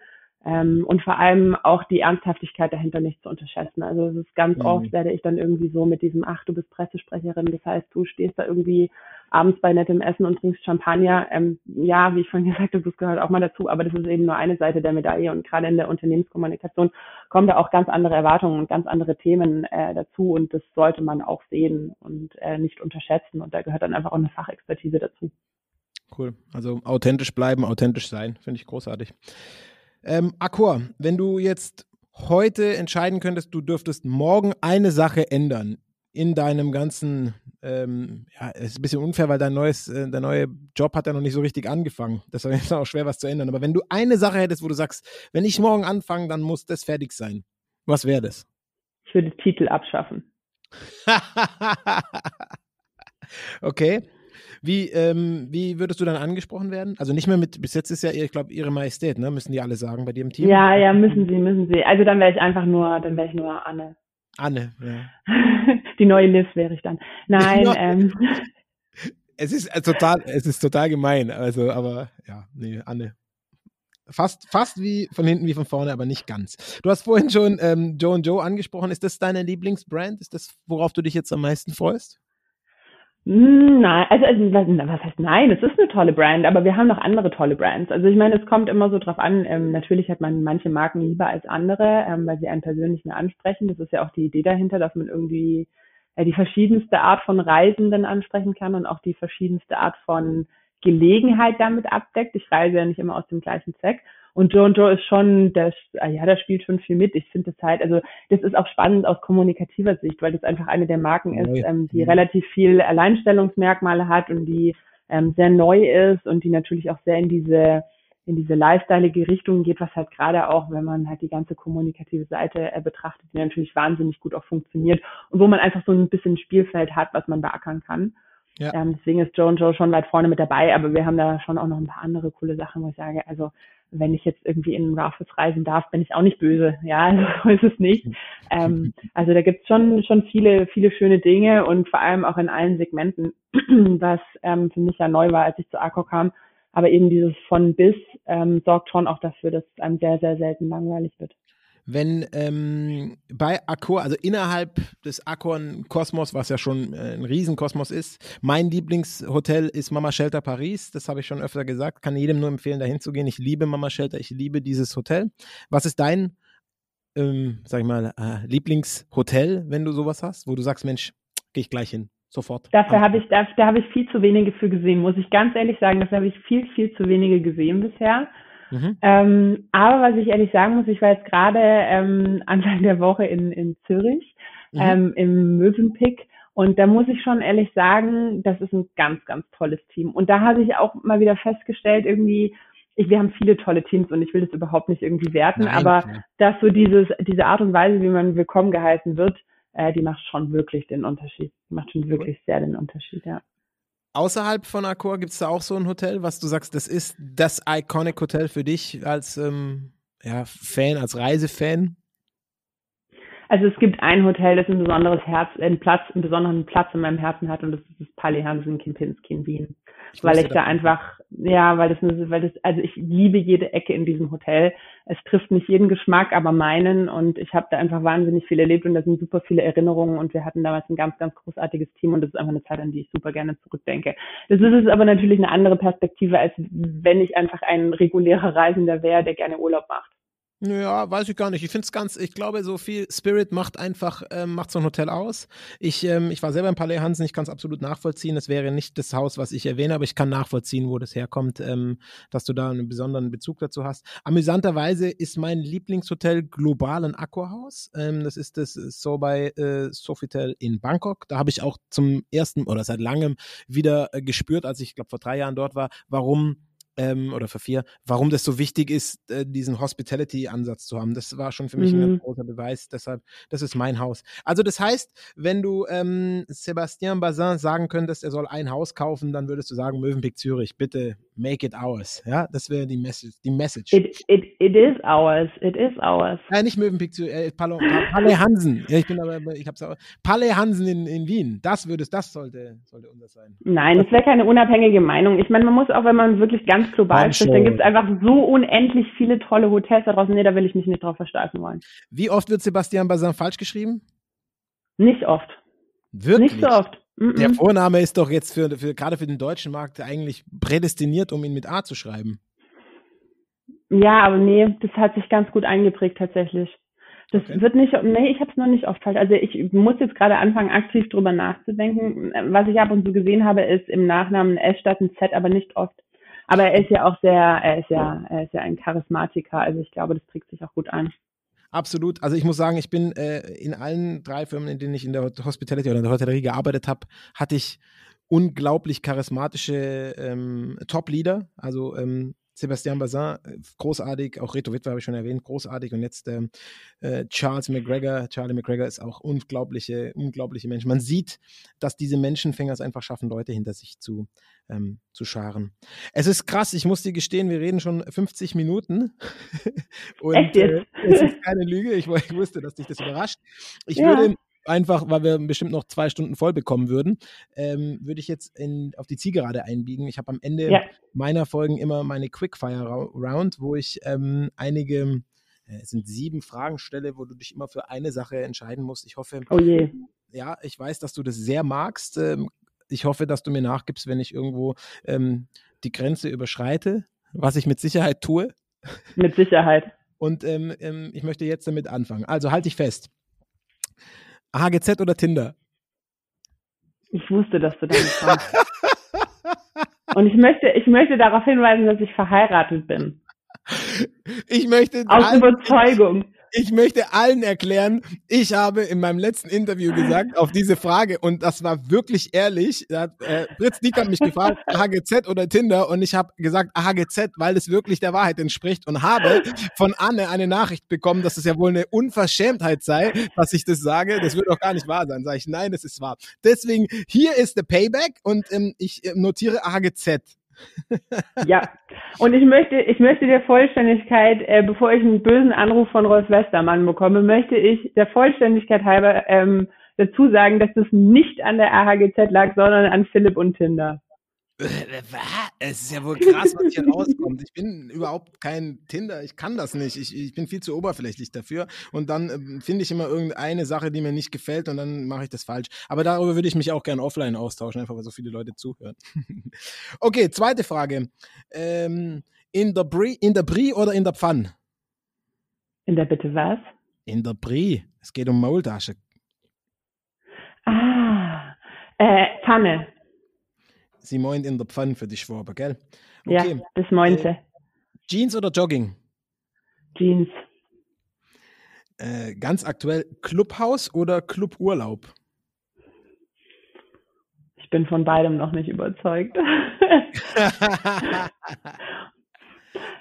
Ähm, und vor allem auch die Ernsthaftigkeit dahinter nicht zu unterschätzen. Also es ist ganz mhm. oft werde ich dann irgendwie so mit diesem, ach, du bist Pressesprecherin, das heißt, du stehst da irgendwie abends bei nettem Essen und trinkst Champagner. Ähm, ja, wie ich vorhin gesagt habe, das gehört auch mal dazu, aber das ist eben nur eine Seite der Medaille und gerade in der Unternehmenskommunikation kommen da auch ganz andere Erwartungen und ganz andere Themen äh, dazu und das sollte man auch sehen und äh, nicht unterschätzen und da gehört dann einfach auch eine Fachexpertise dazu. Cool. Also authentisch bleiben, authentisch sein, finde ich großartig. Ähm, Accor, wenn du jetzt heute entscheiden könntest, du dürftest morgen eine Sache ändern in deinem ganzen, ähm, ja, es ist ein bisschen unfair, weil dein neues, äh, der neue Job hat ja noch nicht so richtig angefangen. Das ist auch schwer, was zu ändern. Aber wenn du eine Sache hättest, wo du sagst, wenn ich morgen anfange, dann muss das fertig sein. Was wäre das? Ich würde Titel abschaffen. okay. Wie, ähm, wie würdest du dann angesprochen werden? Also nicht mehr mit, bis jetzt ist ja, ich glaube, Ihre Majestät, ne? Müssen die alle sagen bei dir im Team? Ja, ja, müssen sie, müssen sie. Also dann wäre ich einfach nur, dann wäre ich nur Anne. Anne, ja. die neue Liv wäre ich dann. Nein, ähm. Es ist äh, total, es ist total gemein. Also, aber ja, nee, Anne. Fast, fast wie von hinten wie von vorne, aber nicht ganz. Du hast vorhin schon ähm, Joe und Joe angesprochen. Ist das deine Lieblingsbrand? Ist das, worauf du dich jetzt am meisten freust? Hm, nein, also, also was heißt nein? Es ist eine tolle Brand, aber wir haben noch andere tolle Brands. Also ich meine, es kommt immer so drauf an. Ähm, natürlich hat man manche Marken lieber als andere, ähm, weil sie einen persönlich mehr ansprechen. Das ist ja auch die Idee dahinter, dass man irgendwie äh, die verschiedenste Art von Reisenden ansprechen kann und auch die verschiedenste Art von Gelegenheit damit abdeckt. Ich reise ja nicht immer aus dem gleichen Zweck. Und Joe Joe ist schon, das, ah ja, da spielt schon viel mit. Ich finde das halt, also das ist auch spannend aus kommunikativer Sicht, weil das einfach eine der Marken ist, ähm, die relativ viel Alleinstellungsmerkmale hat und die ähm, sehr neu ist und die natürlich auch sehr in diese in diese lifestyleige Richtung geht, was halt gerade auch, wenn man halt die ganze kommunikative Seite äh, betrachtet, die natürlich wahnsinnig gut auch funktioniert und wo man einfach so ein bisschen Spielfeld hat, was man beackern kann. Ja. Ähm, deswegen ist Joe Joe schon weit vorne mit dabei, aber wir haben da schon auch noch ein paar andere coole Sachen, wo ich sage, also wenn ich jetzt irgendwie in Raffles reisen darf, bin ich auch nicht böse. Ja, also so ist es nicht. Ähm, also da gibt's schon, schon viele, viele schöne Dinge und vor allem auch in allen Segmenten, was ähm, für mich ja neu war, als ich zu Arco kam. Aber eben dieses von bis ähm, sorgt schon auch dafür, dass es einem sehr, sehr selten langweilig wird wenn ähm, bei Accor, also innerhalb des Accor-Kosmos, was ja schon äh, ein Riesenkosmos ist, mein Lieblingshotel ist Mama Shelter Paris. Das habe ich schon öfter gesagt. Kann jedem nur empfehlen, dahin zu gehen. Ich liebe Mama Shelter, ich liebe dieses Hotel. Was ist dein, ähm, sag ich mal, äh, Lieblingshotel, wenn du sowas hast, wo du sagst, Mensch, gehe ich gleich hin? Sofort. Dafür habe ich, da, da habe ich viel zu wenige für gesehen, muss ich ganz ehrlich sagen. Dafür habe ich viel, viel zu wenige gesehen bisher. Mhm. Ähm, aber was ich ehrlich sagen muss, ich war jetzt gerade ähm, Anfang der Woche in, in Zürich mhm. ähm, im Mövenpick Und da muss ich schon ehrlich sagen, das ist ein ganz, ganz tolles Team. Und da habe ich auch mal wieder festgestellt, irgendwie, ich, wir haben viele tolle Teams und ich will das überhaupt nicht irgendwie werten, Nein, aber ja. dass so dieses, diese Art und Weise, wie man willkommen geheißen wird, äh, die macht schon wirklich den Unterschied. Die macht schon wirklich sehr den Unterschied, ja. Außerhalb von Accor gibt es da auch so ein Hotel, was du sagst, das ist das Iconic Hotel für dich als ähm, ja, Fan, als Reisefan? Also es gibt ein Hotel, das ein besonderes Herz, einen Platz, einen besonderen Platz in meinem Herzen hat und das ist das Palais Hansen Kempinski in Wien. Ich weil ich da einfach, ja, weil das, weil das, also ich liebe jede Ecke in diesem Hotel. Es trifft nicht jeden Geschmack, aber meinen und ich habe da einfach wahnsinnig viel erlebt und da sind super viele Erinnerungen und wir hatten damals ein ganz, ganz großartiges Team und das ist einfach eine Zeit, an die ich super gerne zurückdenke. Das ist es aber natürlich eine andere Perspektive, als wenn ich einfach ein regulärer Reisender wäre, der gerne Urlaub macht. Ja, weiß ich gar nicht. Ich finde es ganz, ich glaube, so viel Spirit macht einfach, ähm, macht so ein Hotel aus. Ich, ähm, ich war selber im Palais Hansen, ich kann es absolut nachvollziehen. Es wäre nicht das Haus, was ich erwähne, aber ich kann nachvollziehen, wo das herkommt, ähm, dass du da einen besonderen Bezug dazu hast. Amüsanterweise ist mein Lieblingshotel global ein Aquahaus. Ähm, das ist das so bei äh, Sofitel in Bangkok. Da habe ich auch zum ersten oder seit langem wieder äh, gespürt, als ich, glaube vor drei Jahren dort war, warum ähm, oder für vier, warum das so wichtig ist, äh, diesen Hospitality-Ansatz zu haben. Das war schon für mich mhm. ein großer Beweis. Deshalb, das ist mein Haus. Also das heißt, wenn du ähm, Sebastian Bazin sagen könntest, er soll ein Haus kaufen, dann würdest du sagen, Mövenpick Zürich, bitte make it ours. Ja, das wäre die Message. Die Message. It, it, it is ours. It is ours. Nein, nicht Mövenpick Zürich, äh, Palais Palle Hansen. Ja, ich bin aber, ich hab's auch. Palais Hansen in, in Wien. Das würde es, das sollte, sollte unser sein. Nein, das wäre keine unabhängige Meinung. Ich meine, man muss auch, wenn man wirklich ganz global spricht, dann gibt es einfach so unendlich viele tolle Hotels da draußen. Nee, da will ich mich nicht drauf versteifen wollen. Wie oft wird Sebastian Bazin falsch geschrieben? Nicht oft. Wirklich? Nicht so oft. Der Vorname ist doch jetzt für, für gerade für den deutschen Markt eigentlich prädestiniert, um ihn mit A zu schreiben. Ja, aber nee, das hat sich ganz gut eingeprägt tatsächlich. Das okay. wird nicht, nee, ich habe es noch nicht oft falsch. Also ich muss jetzt gerade anfangen, aktiv drüber nachzudenken. Was ich ab und zu gesehen habe, ist im Nachnamen S statt ein Z, aber nicht oft. Aber er ist ja auch sehr, er ist ja, er ist ja ein Charismatiker. Also ich glaube, das trägt sich auch gut an. Absolut. Also ich muss sagen, ich bin äh, in allen drei Firmen, in denen ich in der Hospitality oder in der Hotellerie gearbeitet habe, hatte ich unglaublich charismatische ähm, Top-Leader. Also ähm, Sebastian Bazin, äh, großartig, auch Reto Wittwer habe ich schon erwähnt, großartig. Und jetzt ähm, äh, Charles McGregor, Charlie McGregor ist auch unglaubliche, unglaubliche Mensch. Man sieht, dass diese Menschenfänger es einfach schaffen, Leute hinter sich zu, ähm, zu scharen. Es ist krass, ich muss dir gestehen, wir reden schon 50 Minuten. Und Echt jetzt? Äh, es ist keine Lüge, ich, ich, wusste, dass dich das überrascht. Ich ja. würde einfach, weil wir bestimmt noch zwei Stunden voll bekommen würden, ähm, würde ich jetzt in, auf die Zielgerade einbiegen. Ich habe am Ende ja. meiner Folgen immer meine Quickfire Round, wo ich ähm, einige, äh, es sind sieben Fragen stelle, wo du dich immer für eine Sache entscheiden musst. Ich hoffe, oh je. ja, ich weiß, dass du das sehr magst. Ähm, ich hoffe, dass du mir nachgibst, wenn ich irgendwo ähm, die Grenze überschreite, was ich mit Sicherheit tue. Mit Sicherheit. Und ähm, ähm, ich möchte jetzt damit anfangen. Also halte ich fest. HGZ oder Tinder? Ich wusste, dass du damit fragst. Und ich möchte, ich möchte darauf hinweisen, dass ich verheiratet bin. Ich möchte. Aus Überzeugung ich möchte allen erklären, ich habe in meinem letzten Interview gesagt, auf diese Frage, und das war wirklich ehrlich, da hat, äh, Fritz Dieck hat mich gefragt, AHGZ oder Tinder, und ich habe gesagt AHGZ, weil es wirklich der Wahrheit entspricht, und habe von Anne eine Nachricht bekommen, dass es ja wohl eine Unverschämtheit sei, dass ich das sage. Das wird doch gar nicht wahr sein. Sage ich, nein, das ist wahr. Deswegen, hier ist der Payback, und ähm, ich äh, notiere AHGZ ja, und ich möchte, ich möchte der Vollständigkeit, äh, bevor ich einen bösen Anruf von Rolf Westermann bekomme, möchte ich der Vollständigkeit halber ähm, dazu sagen, dass es nicht an der AHGZ lag, sondern an Philipp und Tinder. Es ist ja wohl krass, was hier rauskommt. Ich bin überhaupt kein Tinder, ich kann das nicht. Ich, ich bin viel zu oberflächlich dafür. Und dann äh, finde ich immer irgendeine Sache, die mir nicht gefällt und dann mache ich das falsch. Aber darüber würde ich mich auch gerne offline austauschen, einfach weil so viele Leute zuhören. okay, zweite Frage. Ähm, in der Brie, in der Brie oder in der Pfann? In der Bitte was? In der Brie. Es geht um Maultasche. Ah, äh, Pfanne. Sie meint in der Pfanne für die Schwaber, gell? Okay. Ja, das meinte. Äh, Jeans oder Jogging? Jeans. Äh, ganz aktuell Clubhaus oder Cluburlaub? Ich bin von beidem noch nicht überzeugt.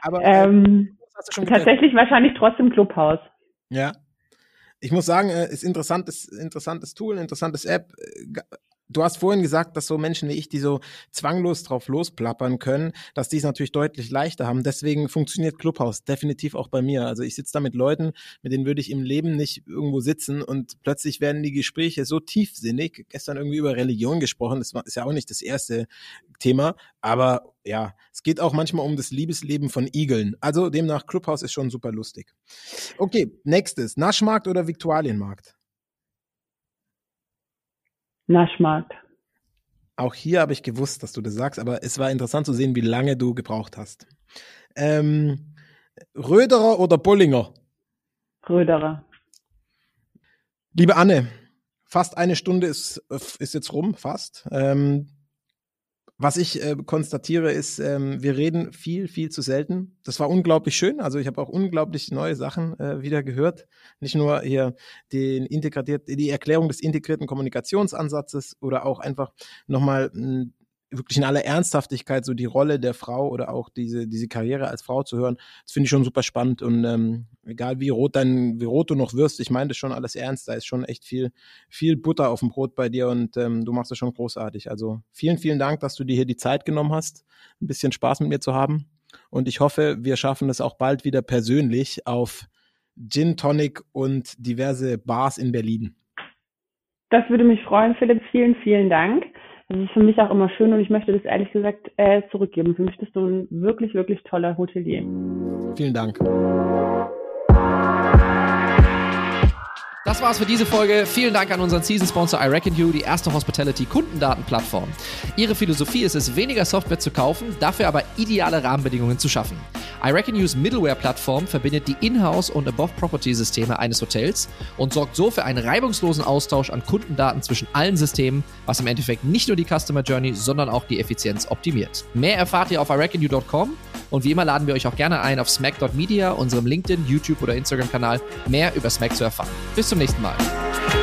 Aber äh, ähm, tatsächlich wahrscheinlich trotzdem Clubhaus. Ja. Ich muss sagen, äh, ist interessantes, interessantes Tool, interessantes App. Du hast vorhin gesagt, dass so Menschen wie ich, die so zwanglos drauf losplappern können, dass die es natürlich deutlich leichter haben. Deswegen funktioniert Clubhouse definitiv auch bei mir. Also ich sitze da mit Leuten, mit denen würde ich im Leben nicht irgendwo sitzen und plötzlich werden die Gespräche so tiefsinnig. Gestern irgendwie über Religion gesprochen, das ist ja auch nicht das erste Thema, aber ja, es geht auch manchmal um das Liebesleben von Igeln. Also demnach Clubhouse ist schon super lustig. Okay, nächstes, Naschmarkt oder Viktualienmarkt? Naschmarkt. Auch hier habe ich gewusst, dass du das sagst, aber es war interessant zu sehen, wie lange du gebraucht hast. Ähm, Röderer oder Bollinger? Röderer. Liebe Anne, fast eine Stunde ist, ist jetzt rum, fast. Ähm, was ich äh, konstatiere, ist, ähm, wir reden viel, viel zu selten. Das war unglaublich schön. Also ich habe auch unglaublich neue Sachen äh, wieder gehört. Nicht nur hier den integriert, die Erklärung des integrierten Kommunikationsansatzes oder auch einfach nochmal wirklich in aller Ernsthaftigkeit so die Rolle der Frau oder auch diese, diese Karriere als Frau zu hören, das finde ich schon super spannend. Und ähm, egal wie rot dein, wie rot du noch wirst, ich meine das schon alles ernst, da ist schon echt viel, viel Butter auf dem Brot bei dir und ähm, du machst das schon großartig. Also vielen, vielen Dank, dass du dir hier die Zeit genommen hast, ein bisschen Spaß mit mir zu haben. Und ich hoffe, wir schaffen es auch bald wieder persönlich auf Gin Tonic und diverse Bars in Berlin. Das würde mich freuen, Philipp. Vielen, vielen Dank. Das ist für mich auch immer schön und ich möchte das ehrlich gesagt äh, zurückgeben. Für mich bist du ein wirklich, wirklich toller Hotelier. Vielen Dank. Das war's für diese Folge. Vielen Dank an unseren Season-Sponsor iReckon die erste Hospitality-Kundendatenplattform. Ihre Philosophie ist es, weniger Software zu kaufen, dafür aber ideale Rahmenbedingungen zu schaffen. iReckon Middleware-Plattform verbindet die Inhouse- und Above-Property-Systeme eines Hotels und sorgt so für einen reibungslosen Austausch an Kundendaten zwischen allen Systemen, was im Endeffekt nicht nur die Customer Journey, sondern auch die Effizienz optimiert. Mehr erfahrt ihr auf iReckonu.com und wie immer laden wir euch auch gerne ein, auf smack.media, unserem LinkedIn, YouTube oder Instagram-Kanal, mehr über Smack zu erfahren. Bis zum nächsten Mal.